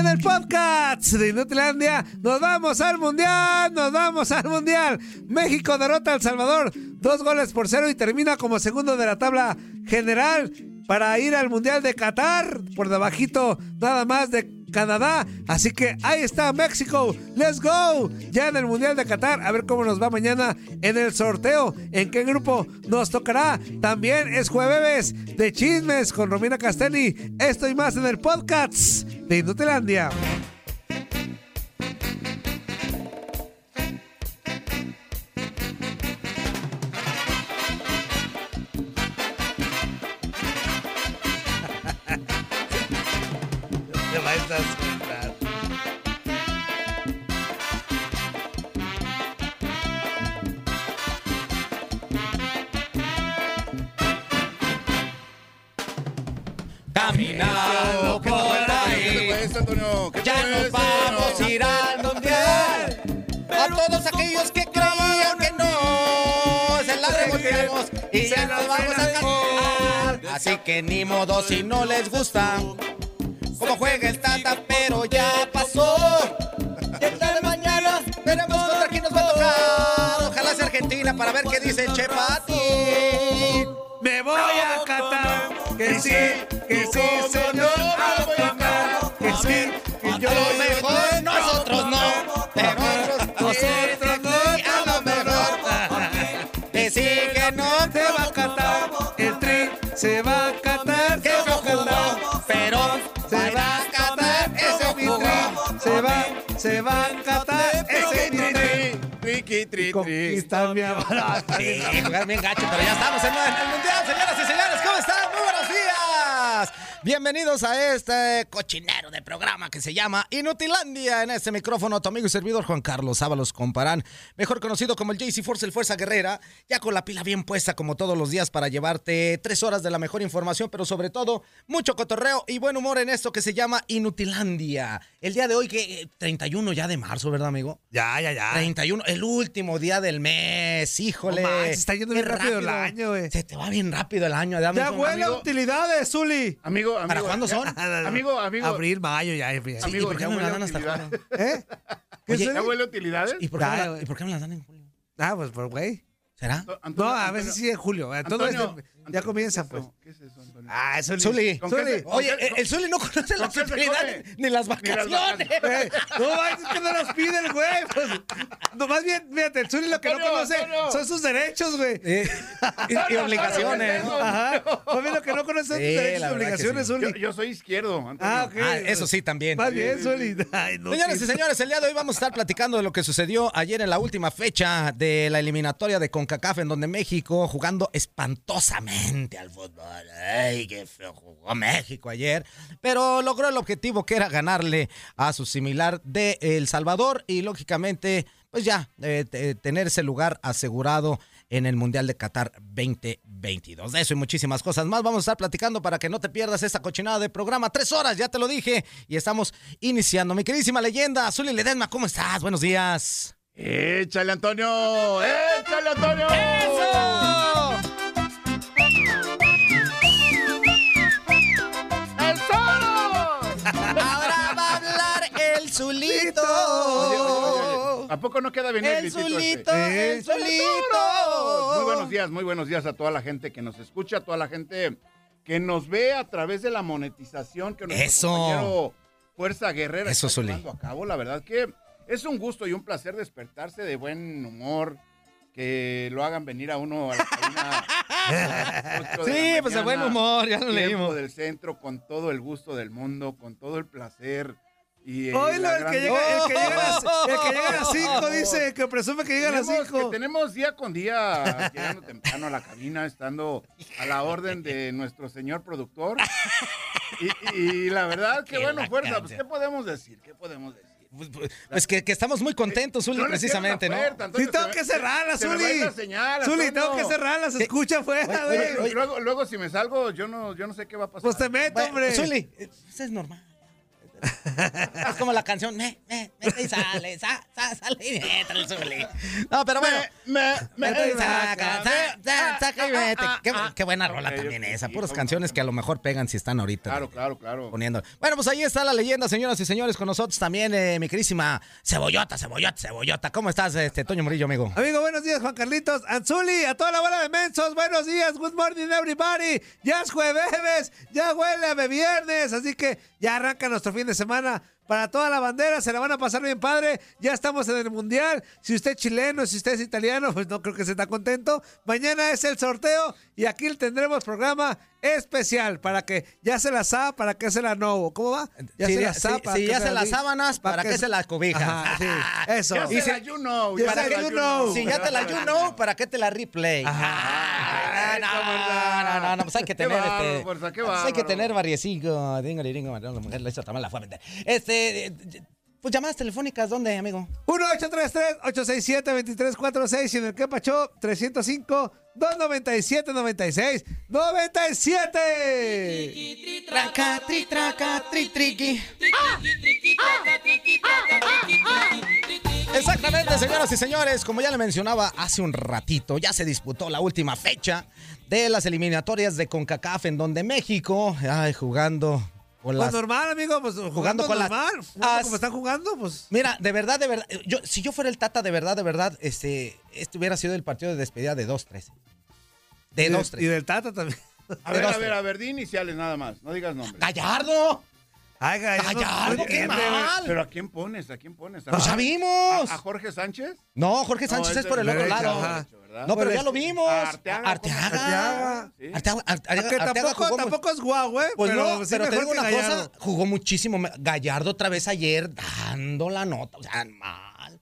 En el podcast de Inutilandia. Nos vamos al Mundial, nos vamos al Mundial. México derrota a El Salvador, dos goles por cero y termina como segundo de la tabla general para ir al Mundial de Qatar, por debajito nada más de Canadá. Así que ahí está México, let's go, ya en el Mundial de Qatar, a ver cómo nos va mañana en el sorteo, en qué grupo nos tocará. También es jueves de chismes con Romina Castelli, esto y más en el podcast de Inutilandia. Así que ni modo si no les gusta cómo juega el Tata, pero ya pasó. Y esta de mañana veremos contra quién nos va a tocar. Ojalá sea Argentina para ver qué dice Chepati. Me voy a Qatar, que sí, que sí, señor, a tocar, que sí, que yo lo mejor nosotros no, pero nosotros se va a Qatar, que no jugó, pero se va a Qatar, ese mi tri, se va, se va a Qatar, ese mi tri. Conquista mi amor. Sí, jugar bien gacho, pero ya estamos en el Mundial, señoras y señores, ¿cómo están? Bienvenidos a este cochinero de programa que se llama Inutilandia. En este micrófono, tu amigo y servidor Juan Carlos Ábalos Comparán, mejor conocido como el JC Force, el Fuerza Guerrera, ya con la pila bien puesta como todos los días para llevarte tres horas de la mejor información, pero sobre todo mucho cotorreo y buen humor en esto que se llama Inutilandia. El día de hoy, que eh, 31 ya de marzo, ¿verdad, amigo? Ya, ya, ya. 31, el último día del mes, híjole. No manches, está yendo bien rápido el año, güey. Se te va bien rápido el año. dame Ya huele a amigo. utilidades, Zuli. Amigo, amigo. ¿Para cuándo son? Amigo, amigo. Abril, mayo, ya. ya. Sí, ¿y Amigo, por qué ya me la huele dan hasta julio? ¿Eh? ¿Qué Oye? ¿Ya huele utilidades? ¿Y por, qué me la, güey. ¿Y por qué me las dan en julio? Ah, pues por güey. ¿Será? No, a veces sí en julio. eh, Todo Antonio, ya comienza, ¿qué pues. es? ¿Qué es eso, Antonio? Ah, Zuli. Zuli. ¿Con qué Zuli. se- Oye, qué- el, el Zuli no conoce las ¿Con qué se utilidades come? ni las Ni las vacaciones. Eh, no, es que no los pide el güey. Pues, no, más bien, fíjate, el Zuli lo que no Antonio, conoce Antonio. son sus derechos, güey. Eh, y, y obligaciones. ¿no? Ajá. Más bien lo que no conoce son tus Sí, derechos y la verdad que obligaciones, sí. Yo, Zuli. yo soy izquierdo, Antonio. Ah, ok. Ah, eso sí, también. Más bien, Zuli. Ay, no, Señores sí. y señores, el día de hoy vamos a estar platicando de lo que sucedió ayer en la última fecha de la eliminatoria de CONCACAF, en donde México jugando espantosamente al fútbol. ¡Ay, qué feo jugó México ayer! Pero logró el objetivo que era ganarle a su similar de El Salvador y, lógicamente, pues ya, eh, te- tener ese lugar asegurado en el Mundial de Qatar 2022. De eso y muchísimas cosas más vamos a estar platicando para que no te pierdas esta cochinada de programa. Tres horas, ya te lo dije, y estamos iniciando. Mi queridísima leyenda, Zuli Ledesma, ¿cómo estás? Buenos días. ¡Échale, Antonio! ¡Échale, Antonio! ¡Eso! Oye, oye, oye, ¿A poco no queda bien el, Zulito, este? el Zulito. Muy buenos días, muy buenos días a toda la gente que nos escucha, a toda la gente que nos ve a través de la monetización que nuestro Eso. compañero Fuerza Guerrera Eso, está llevando a cabo. La verdad que es un gusto y un placer despertarse de buen humor, que lo hagan venir a uno a la cabina. Sí, la pues de buen humor, ya lo leímos. del centro con todo el gusto del mundo, con todo el placer. Y, la el que llega, el que llega a las, el que llega a las 5, dice, que presume que llega a las tenemos, que 5. tenemos día con día llegando temprano a la cabina, estando a la orden de nuestro señor productor. Y, y la verdad que bueno, fuerza, pues. ¿qué podemos decir? ¿Qué podemos decir? Pues, pues, pues que, que estamos muy contentos, Zuli, No precisamente, ¿no? Sí, tengo que cerrarla, Zuli. Zuli, tengo que cerrarla, se escucha afuera, güey. Luego, luego si me salgo, yo no, yo no sé qué va a pasar. Pues te meto, Bueno, hombre. Zuli, eh, pues es normal. Es como la canción, me, me, mete y sale, sa, sa, sale y mete el Zuli. No, pero bueno. me, me, Mete y me- saca, sa- sa- saca y mete. Qué, qué buena rola también esa. Puras canciones que a lo mejor pegan si están ahorita. Claro, claro, claro. Poniendo. Bueno, pues ahí está la leyenda, señoras y señores, con nosotros también, eh, mi querísima Cebollota, Cebollota, Cebollota. ¿Cómo estás, este Toño Murillo, amigo? Amigo, buenos días, Juan Carlitos. Anzuli, a toda la bola de mensos, buenos días, good morning, everybody. Ya es jueves, ya huele a viernes, así que ya arranca nuestro fin de semana. Para toda la bandera, se la van a pasar bien padre. Ya estamos en el mundial. Si usted es chileno, si usted es italiano, pues no creo que se está contento. Mañana es el sorteo y aquí tendremos programa especial para que ya se la sa, para que se la no. ¿Cómo va? Ya Sí, se la para sí, que ya se las di- sábanas, ¿para qué se las cobijas? Ajá, sí, eso. Ya Y se la you know, ya se la la you know. Si ya te la you know, ¿para qué te la replay? Ajá. No, no, no, no, pues hay que Qué tener este. fuerza, qué pues hay que tener variecico. Dingo, dingo, la mujer la hizo también la fue a. Este. Pues llamadas telefónicas, ¿dónde, amigo? 1-833-867-2346 y en el que pachó 305-297-96. ¡97! Traca, tri, traca, tri, triqui. Exactamente, señoras y señores, como ya le mencionaba hace un ratito, ya se disputó la última fecha de las eliminatorias de CONCACAF en donde México, ay, jugando con Pues las normal, amigo, pues jugando, con las- normal. Jugando As- como están jugando, pues. Mira, de verdad, de verdad, yo, si yo fuera el Tata, de verdad, de verdad, este, este hubiera sido el partido de despedida de 2-3. De y, 2-3. y del Tata también. A ver, a ver, a ver, di iniciales nada más, no digas nombres. ¡Gallardo! Ay, Gallardo, ¡Gallardo, no qué güey. mal! Pero ¿a quién pones? ¿A quién pones? ¿A, ¡Pues ya a- vimos! ¿A, Jorge Sánchez? No, Jorge No, Sánchez ese es por el otro lado. ajá. ¿Verdad? No, pero ya lo vimos. A Arteaga, Arteaga. Arteaga. Sí. Arteaga, Arteaga- Que Arteaga tampoco, jugó tampoco es guau, güey. Pues pero no, sí pero te digo una Gallardo. cosa, jugó muchísimo. Gallardo otra vez ayer dando la nota, o sea, mal.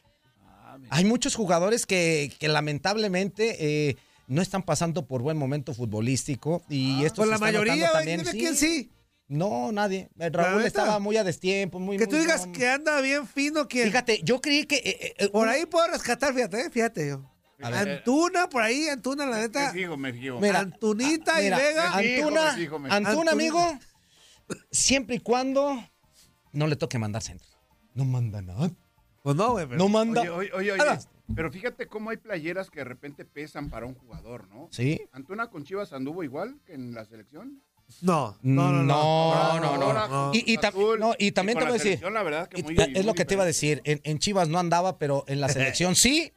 Hay muchos jugadores que, que lamentablemente eh, no están pasando por buen momento futbolístico y esto Pues la mayoría, también. Dime Sí. quién sí. No, nadie. Eh, ¿La Raúl estaba muy a destiempo, muy Que tú muy- digas no. que anda bien fino, ¿quién? Fíjate, yo creí que eh, eh, Por ahí puedo rescatar, fíjate, eh, fíjate yo. A ver. Antuna, por ahí, Antuna, la Me neta. fijo, me fijo. Mira, Antunita ah, y mira, Vega. Me Antuna, me fijo, me fijo. Antuna, amigo, siempre y cuando no le toque mandar centro. No manda nada. Pues no, güey. No manda. Oye, oye, oye, oye, Ahora. pero fíjate cómo hay playeras que de repente pesan para un jugador, ¿no? Sí. ¿Antuna con Chivas anduvo igual que en la selección? No, no, no. No, no, no. Y, y tam- Azul, no, y también te voy a la decir. la verdad que muy- es muy lo que te iba a decir. En, en Chivas no andaba, pero en la selección sí.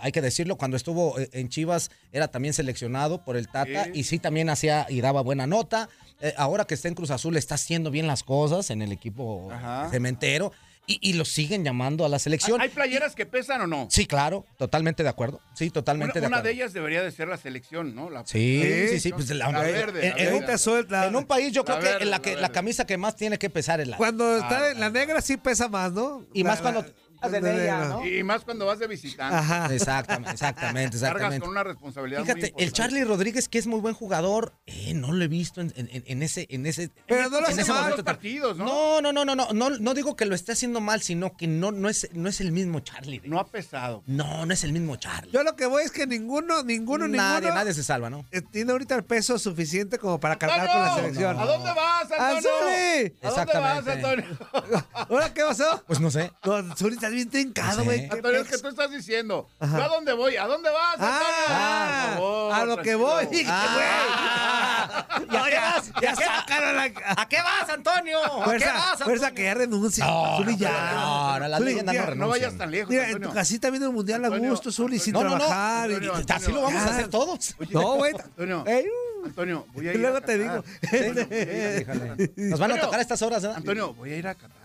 Hay que decirlo, cuando estuvo eh, en Chivas era también seleccionado por el Tata Sí. y sí también hacía y daba buena nota. Eh, ahora que está en Cruz Azul está haciendo bien las cosas en el equipo Ajá. cementero y, y lo siguen llamando a la selección. ¿Hay playeras que pesan o no? Sí, claro, totalmente de acuerdo. Sí, totalmente Una, de una acuerdo. de ellas debería de ser la selección, ¿no? La, Sí, Sí. sí, sí. Pues la- La verde, en, la en un, verde. Ahorita suelta. en un país yo La creo que la, que la camisa que más tiene que pesar es la Cuando está Ah, en la negra sí pesa más, ¿no? Y La- más cuando- la- de la ella. ¿no? Y más cuando vas de visitante. Ajá. Exactamente, exactamente, Cargas exactamente. con una responsabilidad muy Fíjate, el. Charlie Rodríguez, que es muy buen jugador, eh, no lo he visto en, en- en- ese, en ese, Pero no lo en hace ese mal. momento Los partidos, ¿no? No, no, no, no, no, no, digo que lo esté haciendo mal, sino que no, no es, no es el mismo Charlie. No ha pesado. No, no es el mismo Charlie. Yo lo que voy es que ninguno, ninguno, nadie, ninguno nadie se salva, ¿no? eh, tiene ahorita el peso suficiente como para cargar con la selección. ¿A dónde vas, Antonio? ¡Azuli! ¿A dónde vas, Exactamente. Antonio? ¿Ahora qué pasó? Pues no sé. No, Azuli, estás bien trincado, güey. ¿Qué Antonio, es que pex? tú estás diciendo. Ajá. ¿Yo a dónde voy? ¿A dónde vas, Antonio? Ah, Por favor, a lo que voy, Ah. ¿Y a qué vas? Ya ¿A qué vas? sacaron la... ¿A qué vas, Antonio? ¿A qué Fuerza, vas, Antonio? fuerza que ya renuncia. No, Zuli, ya. no, no, las Zuli, no No vayas tan lejos, Mira, en Antonio. tu casita viendo el mundial a Antonio, gusto, Zuli, sin No, no, no. trabajar. y- Antonio, Así lo vamos a hacer todos. No, güey. Antonio, Ey, uh. Antonio, voy a Y ir luego a te Qatar. digo. Antonio. Nos van a Antonio, tocar a estas horas, ¿eh? Antonio, voy a ir a Qatar.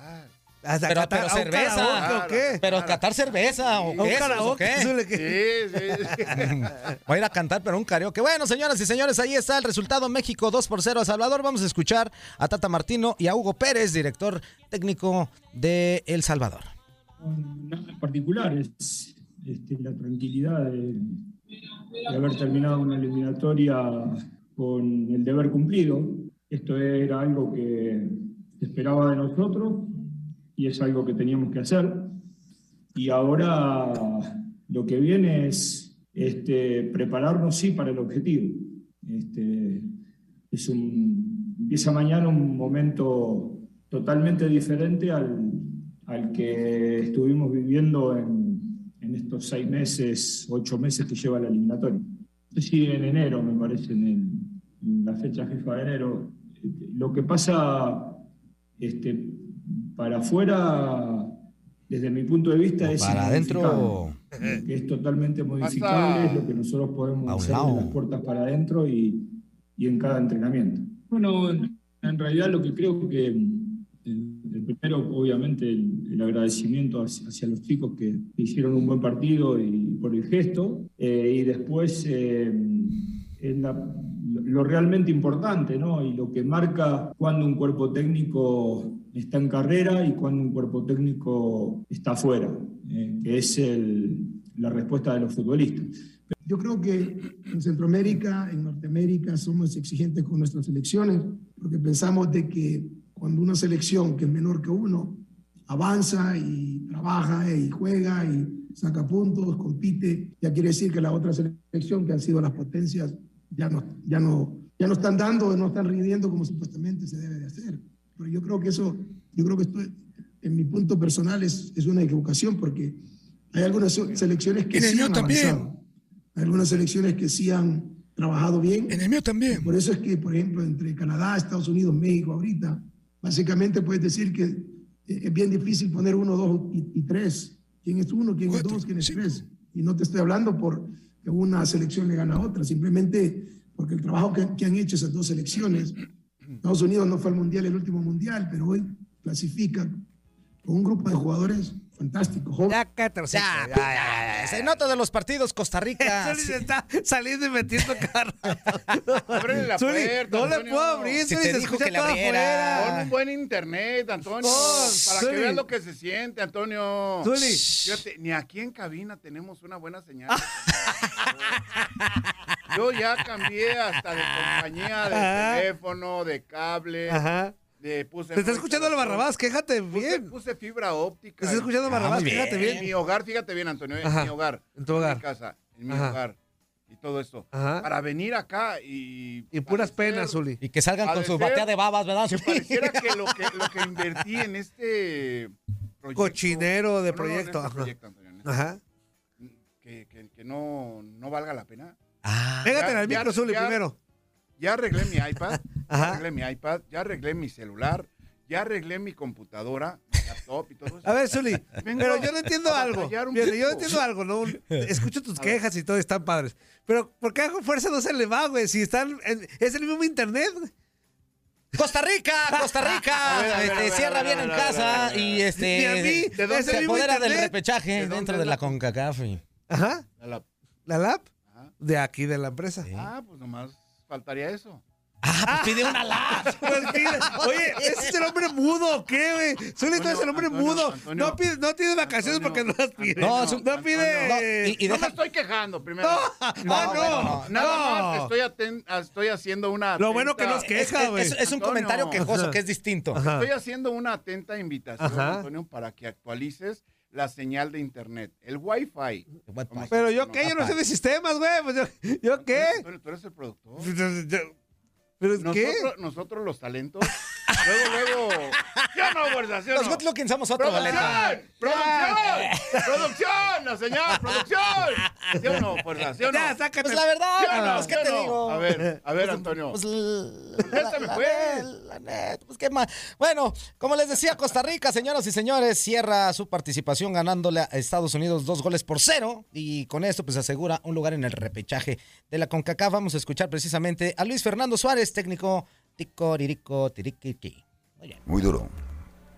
Hasta Pero- Qatar, pero ¿a un cerveza. karaoke ¿O qué? Pero catar cerveza o ¿A un quesos, ¿o karaoke? qué? ¿qué? Sí, sí, sí. Voy a ir a cantar, pero un karaoke. Bueno, señoras y señores, ahí está el resultado. México 2 por 0 a Salvador. Vamos a escuchar a Tata Martino y a Hugo Pérez, director técnico de El Salvador. nada en particular, es este, la tranquilidad de, de haber terminado una eliminatoria con el deber cumplido. Esto era algo que se esperaba de nosotros y es algo que teníamos que hacer. Y ahora lo que viene es este, prepararnos, sí, para el objetivo. Este, es un, empieza mañana un momento totalmente diferente al, al que estuvimos viviendo en, en estos seis meses, ocho meses que lleva la eliminatoria. Sí, en enero, me parece, en, el- en la fecha FIFA de enero. Lo que pasa este, para afuera, desde mi punto de vista, es Para adentro. es totalmente modificable es lo que nosotros podemos hacer lado. de las puertas para adentro y, y en cada entrenamiento. Bueno, en, en realidad lo que creo que el, el primero, obviamente, el, el agradecimiento hacia, hacia los chicos que hicieron un buen partido y por el gesto, eh, y después eh, la- lo realmente importante, ¿no? Y lo que marca cuando un cuerpo técnico está en carrera y cuando un cuerpo técnico está fuera, eh, que es el- la respuesta de los futbolistas. Yo creo que en Centroamérica, en Norteamérica, somos exigentes con nuestras selecciones, porque pensamos de que cuando una selección que es menor que uno avanza y trabaja y juega y saca puntos, compite, ya quiere decir que la otra selección, que han sido las potencias, ya no, ya no, ya no están dando, no están rindiendo como supuestamente se debe de hacer. Pero yo creo que eso, yo creo que esto, en mi punto personal, es, es una equivocación, porque hay algunas selecciones que En el sí mío han también. avanzado. Hay algunas selecciones que sí han trabajado bien. En el mío también. Por eso es que, por ejemplo, entre Canadá, Estados Unidos, México, ahorita, básicamente puedes decir que eh, es bien difícil poner uno, dos y, y tres. ¿Quién es uno? ¿Quién es dos? ¿Quién es tres? Y no te estoy hablando por que una selección le gana a otra, simplemente porque el trabajo que, que han hecho esas dos selecciones. Estados Unidos no fue al mundial, el último mundial, pero hoy clasifica con un grupo de jugadores fantásticos, jóvenes. Ya, Ya, ya, ya. Se nota de los partidos Costa Rica. Zuli se está saliendo y metiendo carro. Ábrele la Zuli, puerta, no le puedo abrir, Si Zuli, te se dijo escucha que le todo abriera. Pon afuera. un buen internet, Antonio, Oh, para Zuli. que veas lo que se siente, Antonio. Zuli. Fíjate, ni aquí en cabina tenemos una buena señal. Yo ya cambié hasta de compañía de Ajá. teléfono, de cable, Ajá. de puse. Te está escuchando el Barrabás, quéjate bien. puse fibra óptica. Te está escuchando Ah, Barrabás, muy bien. En bien. mi hogar, fíjate bien, Antonio, en Ajá. mi hogar. En tu En hogar. mi casa, en mi Ajá. hogar. Y todo esto. Ajá. Para venir acá y. Y puras penas, Zuli. Y que salgan con de su ser batea de babas, ¿verdad? Que pareciera que lo que, lo que invertí en este proyecto. Cochinero de No, no, no, en proyecto, este ajá. proyecto, Antonio, en este- Ajá. Que, que- que no, no valga la pena. Ah, Pégate al ya- micro, Zuli, ya- primero. Ya arreglé mi iPad, ya arreglé mi iPad, ya arreglé mi celular, ya arreglé mi computadora, mi laptop y todo eso. A ver, Zuli, Vengo pero yo no entiendo algo. yo no entiendo algo, ¿no? Escucho tus quejas y todo, están padres. Pero, ¿por qué a fuerza no se le va, güey? Si están. en- es el mismo internet. Costa Rica, Costa Rica. Ver, este, ver, cierra ver, bien en casa y este. Ni a mí, ¿de dónde es el se apodera del repechaje ¿De dónde dentro de la- la CONCACAF. Ajá. La- ¿La lap? De aquí, de la empresa. Ah, pues nomás faltaría eso. Ah, pues pide una la. Pues pide- Oye, ¿ese es el hombre mudo o qué, güey? Zuli, tú eres el hombre Antonio, mudo. Antonio, no pide, no tienes vacaciones Antonio, porque no las pide. No, No, su- no pide. No, y- y no deja- me estoy quejando, primero. No, No, ah, bueno, no, no. Nada no. más estoy, aten- estoy haciendo una. Lo bueno que nos queja, Es, güey. es- es un Antonio. comentario quejoso Ajá. que es distinto. Ajá. Estoy haciendo una atenta invitación, Ajá. Antonio, para que actualices la señal de internet. El Wi-Fi. Pero yo qué, yo no sé de sistemas, güey. Pues yo, ¿yo qué? Tú eres el productor. Pues, yo- ¿Pero qué? Nosotros, nosotros los talentos. luego, luego. ¡Yo no, fuerza? ¿Sí Los no? boleto. ¡Producción! ¡Producción! ¡Producción! ¡No, señor! ¡Producción! ¿Sí o no, fuerza? ¿Sí o no? Ya, sácate. Pues la verdad, ¿Sí no? pues, ¿qué ¿Sí o te no? digo? A ver, a ver, Antonio. Pues, la- pues. la neta, pues, qué más. Bueno, como les decía, Costa Rica, señoras y señores, cierra su participación ganándole a Estados Unidos dos goles por cero y con esto pues asegura un lugar en el repechaje de la CONCACAF. Vamos a escuchar precisamente a Luis Fernando Suárez, técnico Tico Ririco Tiriquiqui. Muy duro.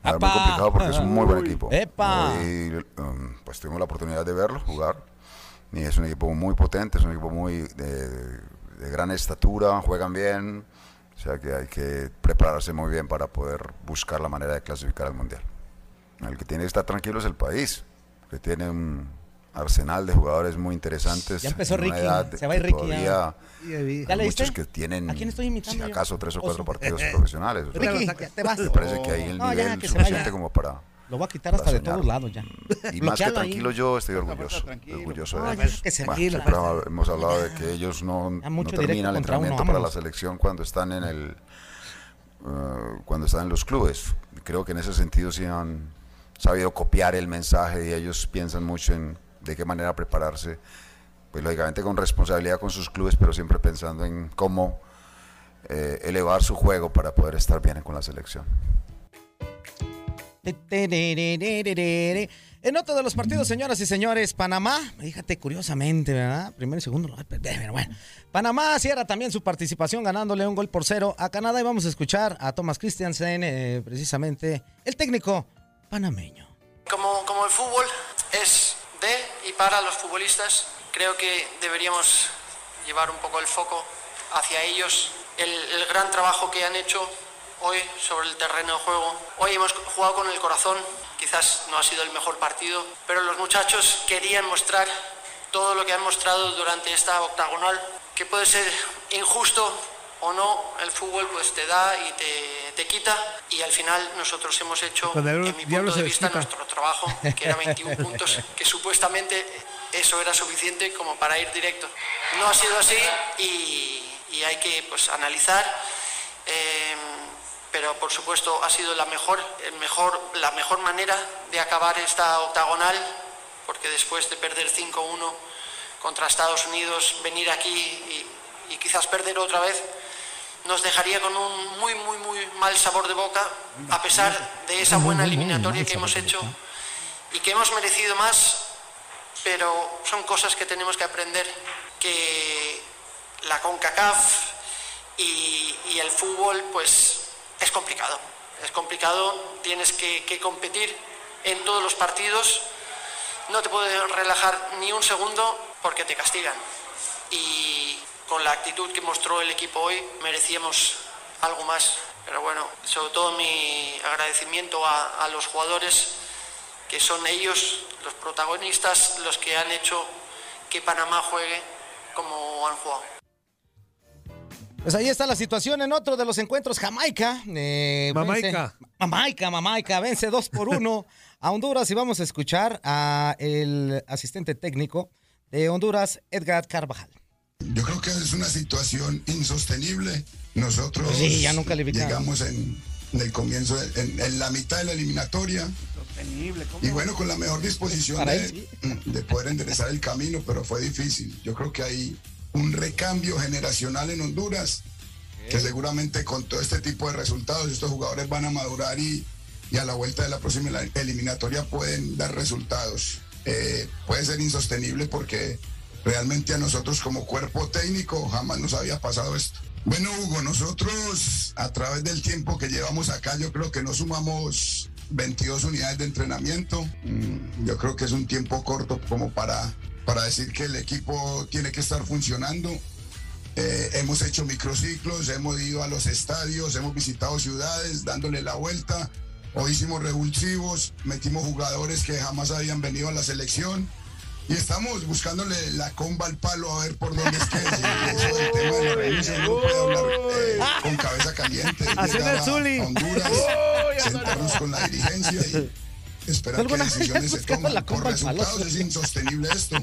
Ah, ¡Apa! Muy complicado porque es un muy buen equipo. ¡Epa! Y, um, pues tuvimos la oportunidad de verlo jugar. Y es un equipo muy potente, es un equipo muy de, de gran estatura, juegan bien. O sea que hay que prepararse muy bien para poder buscar la manera de clasificar al Mundial. El que tiene que estar tranquilo es el país, que tiene un arsenal de jugadores muy interesantes. Ya empezó Ricky, edad se va a Ricky ya. todavía Ya. ¿Ya leíste? muchos que tienen, ¿A quién estoy imitando si yo? acaso, tres o cuatro Oso. partidos profesionales. O sea, Ricky, te vas. me parece que hay el No, ya, nivel que se suficiente como para... Lo voy a quitar hasta de soñar. todos lados ya. Y más que Bloquealo ahí. tranquilo yo estoy orgulloso. tranquilo. orgulloso de ya ellos. que se Bueno, tranquilo. siempre hemos hablado de que ellos no, Ya no terminan el contra uno, entrenamiento para la selección cuando están en el eh, cuando están en los clubes. Creo que en ese sentido sí han sabido copiar el mensaje y ellos piensan mucho en de qué manera prepararse. Pues lógicamente con responsabilidad con sus clubes, pero siempre pensando en cómo eh, elevar su juego para poder estar bien con la selección. En otro de los partidos, señoras y señores, Panamá, fíjate curiosamente, ¿verdad? Primero y segundo lugar, pero bueno. Panamá cierra también su participación ganándole un gol por cero a Canadá y vamos a escuchar a Thomas Christiansen, eh, precisamente el técnico panameño. Como, como el fútbol es de y para los futbolistas, creo que deberíamos llevar un poco el foco hacia ellos. El, el gran trabajo que han hecho hoy sobre el terreno de juego. Hoy hemos jugado con el corazón, quizás no ha sido el mejor partido, pero los muchachos querían mostrar todo lo que han mostrado durante esta octagonal, que puede ser injusto o no, el fútbol pues te da y te, te quita y al final nosotros hemos hecho, en mi punto de vista, desquita. nuestro trabajo, que era 21 puntos, que supuestamente eso era suficiente como para ir directo. No ha sido así y, y hay que pues, analizar. eh, pero por supuesto ha sido la mejor, el mejor, la mejor manera de acabar esta octagonal, porque después de perder 5-1 contra Estados Unidos, venir aquí y, y quizás perder otra vez, nos dejaría con un muy, muy, muy mal sabor de boca, a pesar de esa buena eliminatoria que hemos hecho y que hemos merecido más, pero son cosas que tenemos que aprender, que la CONCACAF y, y el fútbol, pues es complicado. Es complicado, tienes que, que competir en todos los partidos, no te puedes relajar ni un segundo porque te castigan. Y con la actitud que mostró el equipo hoy merecíamos algo más. Pero bueno, sobre todo mi agradecimiento a, a los jugadores, que son ellos, los protagonistas, los que han hecho que Panamá juegue como han jugado. Pues ahí está la situación en otro de los encuentros. Jamaica. eh, Mamaica. vence- Mamaica, Mamaica. Vence 2 por 1 a Honduras y vamos a escuchar a el asistente técnico de Honduras, Edgar Carvajal. Yo creo que situación insostenible. Nosotros Pues sí, ya cara. llegamos en, en el comienzo, de- en, en la mitad de la eliminatoria. Y bueno, con la mejor disposición de, él, de poder enderezar el camino, pero fue difícil. Yo creo que hay un recambio generacional en Honduras, que seguramente con todo este tipo de resultados estos jugadores van a madurar y, y a la vuelta de la próxima eliminatoria pueden dar resultados. Eh, puede ser insostenible porque realmente a nosotros como cuerpo técnico jamás nos había pasado esto. Bueno, Hugo, nosotros a través del tiempo que llevamos acá, yo creo que nos sumamos 22 unidades de entrenamiento. Mm, Yo creo que es un tiempo corto como para, para decir que el equipo tiene que estar funcionando. Eh, hemos hecho microciclos, hemos ido a los estadios, hemos visitado ciudades dándole la vuelta. Hoy hicimos revulsivos, metimos jugadores que jamás habían venido a la selección y estamos buscándole la comba al palo a ver por dónde es que es. Eso del tema de la no puede hablar eh, con cabeza caliente. Llegar el a Zuli. Honduras, sentarnos con la dirigencia y esperar que ¿Alguna vez decisiones se tomen. Por resultados es insostenible esto.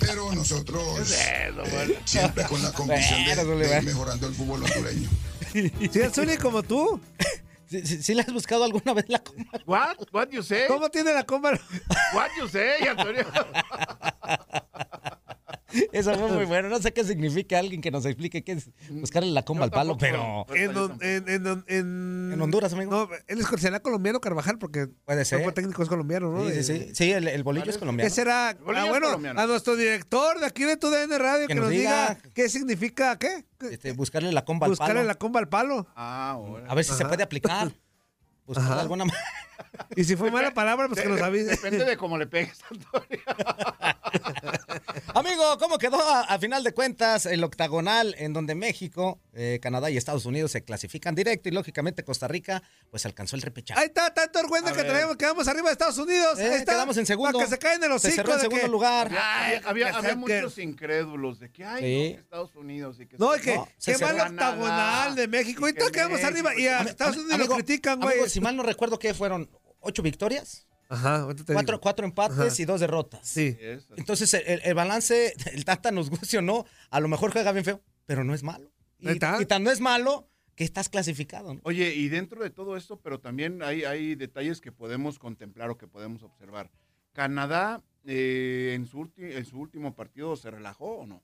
Pero nosotros eh, siempre con la convicción de, de ir mejorando el fútbol hondureño. Sí, el Zuli como tú. ¿Sí, sí- sí le has buscado alguna vez la comba? What? What you say? ¿Cómo tiene la comba? What you say, Antonio? Eso fue muy bueno. No sé qué significa alguien que nos explique qué es buscarle la comba al palo, pero En, don- en, en, don- en, En Honduras, amigo. No, él es, será colombiano Carvajal porque puede el ser. cuerpo técnico es colombiano, ¿no? Sí, sí, sí. Sí, el, el bolillo es colombiano. ¿Qué será? Ah, bueno, colombiano. a nuestro director de aquí de tu DN Radio que, Que nos nos diga, diga. qué significa, ¿qué? Este, buscarle la comba al Buscarle palo. la comba al palo. Ah, ahora. A ver si se puede aplicar. Buscarle Ajá. alguna Y si fue mala palabra, pues que nos avise. Depende de cómo le pegues, Antonio. Amigo, ¿cómo quedó a, a final de cuentas el octagonal en donde México, eh, Canadá y Estados Unidos se clasifican directo y lógicamente Costa Rica pues alcanzó el repechaje? Ahí está, tanto orgüenza A que ver. traemos, quedamos arriba de Estados Unidos. Eh, Ahí está. quedamos en segundo. Que se caen en los Se cerró en segundo que- lugar. Había, había, que que- muchos incrédulos de que hay Sí. Estados Unidos y que No, y que, No, se que mal octagonal de México. Y que todos quedamos México, arriba. Y a Estados Unidos lo critican, güey. si mal no recuerdo que fueron ocho victorias, Ajá, ahorita te cuatro, digo. cuatro empates Ajá. y dos derrotas. Sí. Eso. Entonces el, el balance, el Tata nos guste o no, a lo mejor juega bien feo, pero no es malo. Y, tan no es malo que estás clasificado. ¿no? Oye, y dentro de todo esto, pero también hay, hay detalles que podemos contemplar o que podemos observar. Canadá, eh, en, su ulti- en su último partido, ¿se relajó o no?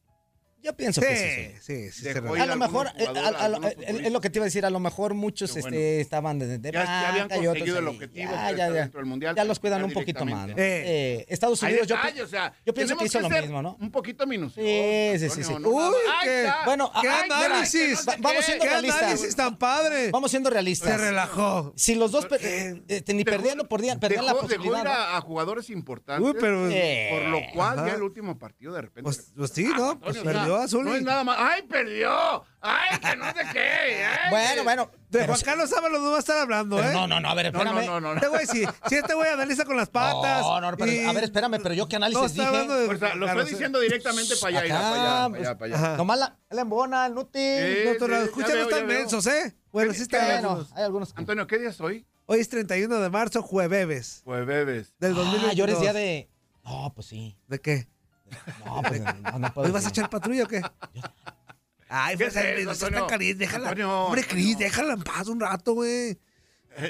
Yo pienso que sí. sí. Sí, sí, sí. Dejó se. A lo mejor, eh, jugadores, a- a- algunos es- es lo que te iba a decir, a lo mejor muchos Qué bueno. este, estaban de, de Ya, ya habían conseguido el objetivo Ya, que ya, dentro del Mundial. Ya los cuidan un poquito más. ¿no? directamente. Eh, Estados Hay Unidos, yo, detalles, o sea, yo pienso que hizo lo ser mismo, ¿no? Un poquito minucioso. Sí, sí, sí, sí. No Uy, qué-. Bueno, ¡Qué análisis! va- vamos siendo ¡Qué realistas. análisis tan padre! Vamos siendo realistas. Se relajó. Si los dos eh, eh, ni Dejó- perdiendo perdían, perdían la dejó, dejó posibilidad. ir ¿no? a, jugadores importantes. Uy, pero. Eh, Por lo cual, ya el último partido de repente. Pues, pues sí, ¿no? Pues perdió o sea, Azul. No es nada más. ¡Ay, perdió! ¡Ay, que no sé qué! ay, Bueno, bueno. De pero Juan Carlos Ábalos no va a estar hablando, ¿eh? no, no, no, a ver, No, espérame. no, no, no. Este güey, si, si este güey analiza con las patas. No, no, pero, y- a ver, espérame, pero yo qué análisis No, está dije. hablando de Pues, lo Carlos, estoy diciendo directamente para allá, Acá, para allá, pues, para allá, para allá. Nomás la, la embona, el Nuti. Sí. No, sí, escucha, no están mensos, ¿eh? Bueno, sí está Bueno, hay algunos que... Antonio, ¿qué día es hoy? Hoy es 31 de marzo, jueves Pues bebes. del Ah, 2022. yo eres día de... No, pues sí. ¿De qué? No, pues no, no puedo ¿Hoy vas a echar patrulla o qué? Ay, ¿Qué pues, es eh, eso, no seas tan caliente, déjala. Antonio, Hombre, Cris, Antonio. déjala en paz un rato, güey.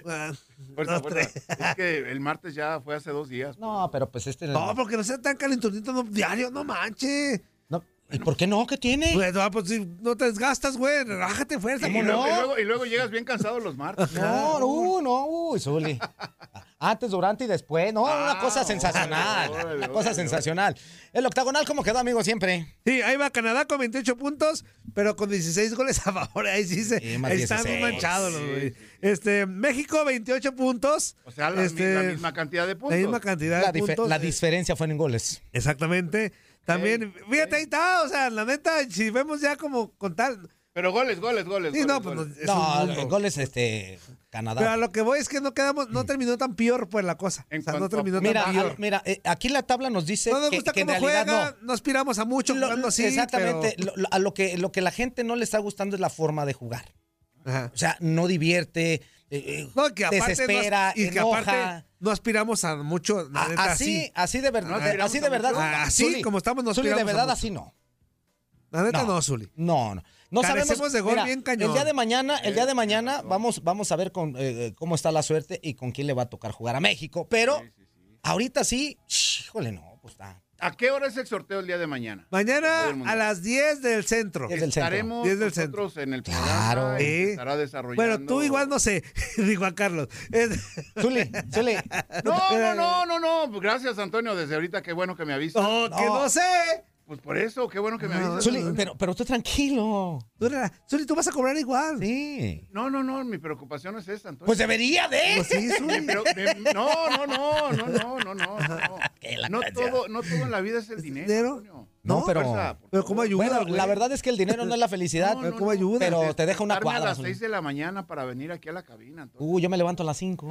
Ah, Fuerza, dos, fuerza. Es que el martes ya fue hace dos días. No, pero pues este... No, porque no sea tan calentudito no, diario, no manches. ¿Y por qué no? ¿Qué tiene? Pues, no, pues si no te desgastas, güey, relájate, fuerza. Y ¿Cómo luego, no? y, luego, y luego llegas bien cansado los martes. No, no, no, uy, Zuli. Antes, durante y después. No, una Ah, cosa sensacional. Una cosa sensacional. El octagonal, ¿cómo quedó, amigo? Siempre. Sí, ahí va Canadá con 28 puntos, pero con 16 goles a favor. Ahí sí se. Sí, ahí están 16. muy manchados los Sí. Este, México, 28 puntos. O sea, la, Este, la misma cantidad de La puntos. misma cantidad La, de puntos. la diferencia fue en goles. Exactamente. También, fíjate, ahí está. O sea, la neta, si vemos ya como contar. Pero goles, goles, goles. Sí, goles, no, pues goles. no, es No, un mundo. goles, este, Canadá. Pero a lo que voy es que no quedamos, no terminó tan peor pues la cosa. En o sea, no cuanto terminó Mira, tan peor. mira, eh, aquí la tabla nos dice no nos que, gusta que en cómo realidad juega, no. no. aspiramos a mucho Lo- jugando así. exactamente. pero- Lo, lo- a lo que, lo que la gente no le está gustando es la forma de jugar. Ajá. O sea, no divierte, eh, eh, No, que desespera, no, y que enoja. aparte no aspiramos a mucho. la A- neta, así, así de verdad, No aspiramos así de verdad. Ah, así Zuli, como estamos, no Zuli, de verdad así no. La neta No. Zuli. No, no. No Carecemos sabemos de gol mira, bien cañón. El día de mañana, el día de mañana vamos, vamos a ver con, eh, cómo está la suerte y con quién le va a tocar jugar a México. Pero ahorita sí, híjole, no, pues está. ¿A qué hora es el sorteo el día de mañana? Mañana a las 10 del centro. Diez del centro. Estaremos Diez del nosotros en el programa. Claro. se estará desarrollando. Bueno, tú igual no sé, dijo a Carlos. Zuli, Zuli. No, no, no, no, no. Gracias, Antonio. Desde ahorita, qué bueno que me avisas. Oh, que No. no sé. Pues por eso, qué bueno que me avisas. Zuli, pero, pero tú tranquilo. Zuli, tú vas a cobrar igual. Sí. No, no, no. Mi preocupación no es esa, Antonio. Pues debería de. Pues sí, Zuli. preo- me- no, no, no, no, no, no, no, no. Que la No todo, no todo en la vida es el dinero. dinero? Antonio. No, No, pero. Fuerza, por Pero favor. ¿cómo ayuda, Bueno, güey? la verdad es que el dinero no es la felicidad. No, pero no, ¿cómo no. ayuda? Pero te deja una Despertarme cuadra. a las Zuli. 6 de la mañana para venir aquí a la cabina, Antonio. Uh, yo me levanto a las 5.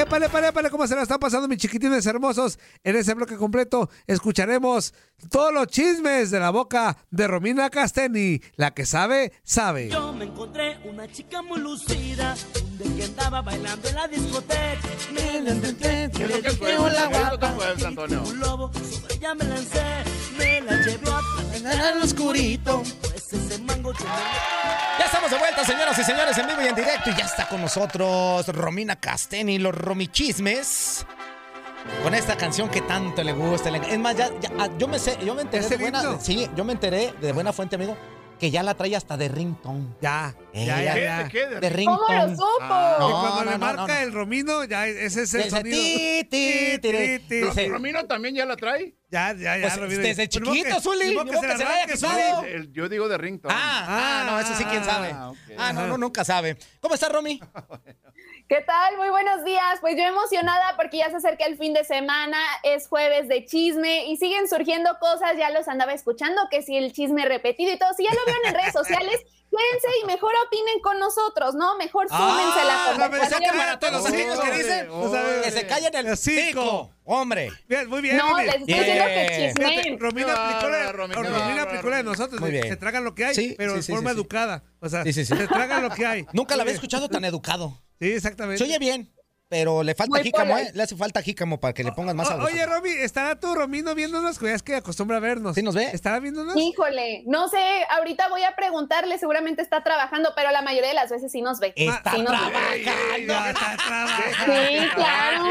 Épale, épale, épale, ¿cómo se la están pasando mis chiquitines hermosos? En ese bloque completo escucharemos todos los chismes de la boca de Romina Casteni. La que sabe, sabe. Yo me encontré una chica muy lucida, un día que andaba bailando en la discoteca. Me la encontré, ¿Qué es lo que le dije, ¿Qué "Hola, es lo que guapa". Un lobo, sobre ella me lancé, me la llevé a bailar al oscurito. Ese mango Ya estamos de vuelta, señoras y señores, en vivo y en directo. Y ya está con nosotros Romina Casteni, los Romichismes. Con esta canción que tanto le gusta. Es más, ya, ya- ah, yo me sé, yo me enteré ¿Es de buena, sí, yo me enteré de buena fuente, amigo, que ya la trae hasta de ringtone. Ya, Eh, ya, ya. ¿De qué? De ¿De ringtone. ¿Cómo lo supo? Ah, no, cuando no, le no, marca no, no. el Romino, ya ese es el Ese sonido. ti, ti, ti, ti. ti, Dice, ¿Romino también ya la trae? Ya, ya, ya. Pues, Romino. desde chiquito, Zuli, yo digo de ringtone. Ah, ah, no, eso sí, quién sabe. Ah. Ah, no, no, nunca sabe. ¿Cómo está, Romy? ¿Qué tal? Muy buenos días. Pues yo emocionada porque ya se acerca el fin de semana, es jueves de chisme y siguen surgiendo cosas, ya los andaba escuchando, que si el chisme repetido y todo, si ya lo vieron en redes sociales, quédense y mejor opinen con nosotros, ¿no? Mejor súmense a la Ah, o sea conversación. que para todos los aquellos que dicen, o sea, órale. Que se callen el pico, hombre. Bien, muy bien, No, Romy. les estoy diciendo que Bien. Fíjate, chismen. Romina aplicó la, la de nosotros. Muy bien. Se tragan lo que hay, Sí, pero sí, de sí, forma educada. O sea, Sí, sí, sí. se tragan lo que hay. Nunca la Muy había bien. escuchado tan educado. Sí, exactamente. Se oye bien, pero le falta Muy jícamo. ¿eh? Le hace falta jícamo para que le pongas más O- sabroso. Oye, Romy, ¿estará tu Romino viéndonos? Que es que acostumbra a vernos. ¿Sí nos ve? ¿Estará viéndonos? Híjole, no sé, ahorita voy a preguntarle, seguramente está trabajando, pero la mayoría de las veces sí nos ve. Está Sí nos ve. Ay, ya está trabajando. Sí, claro.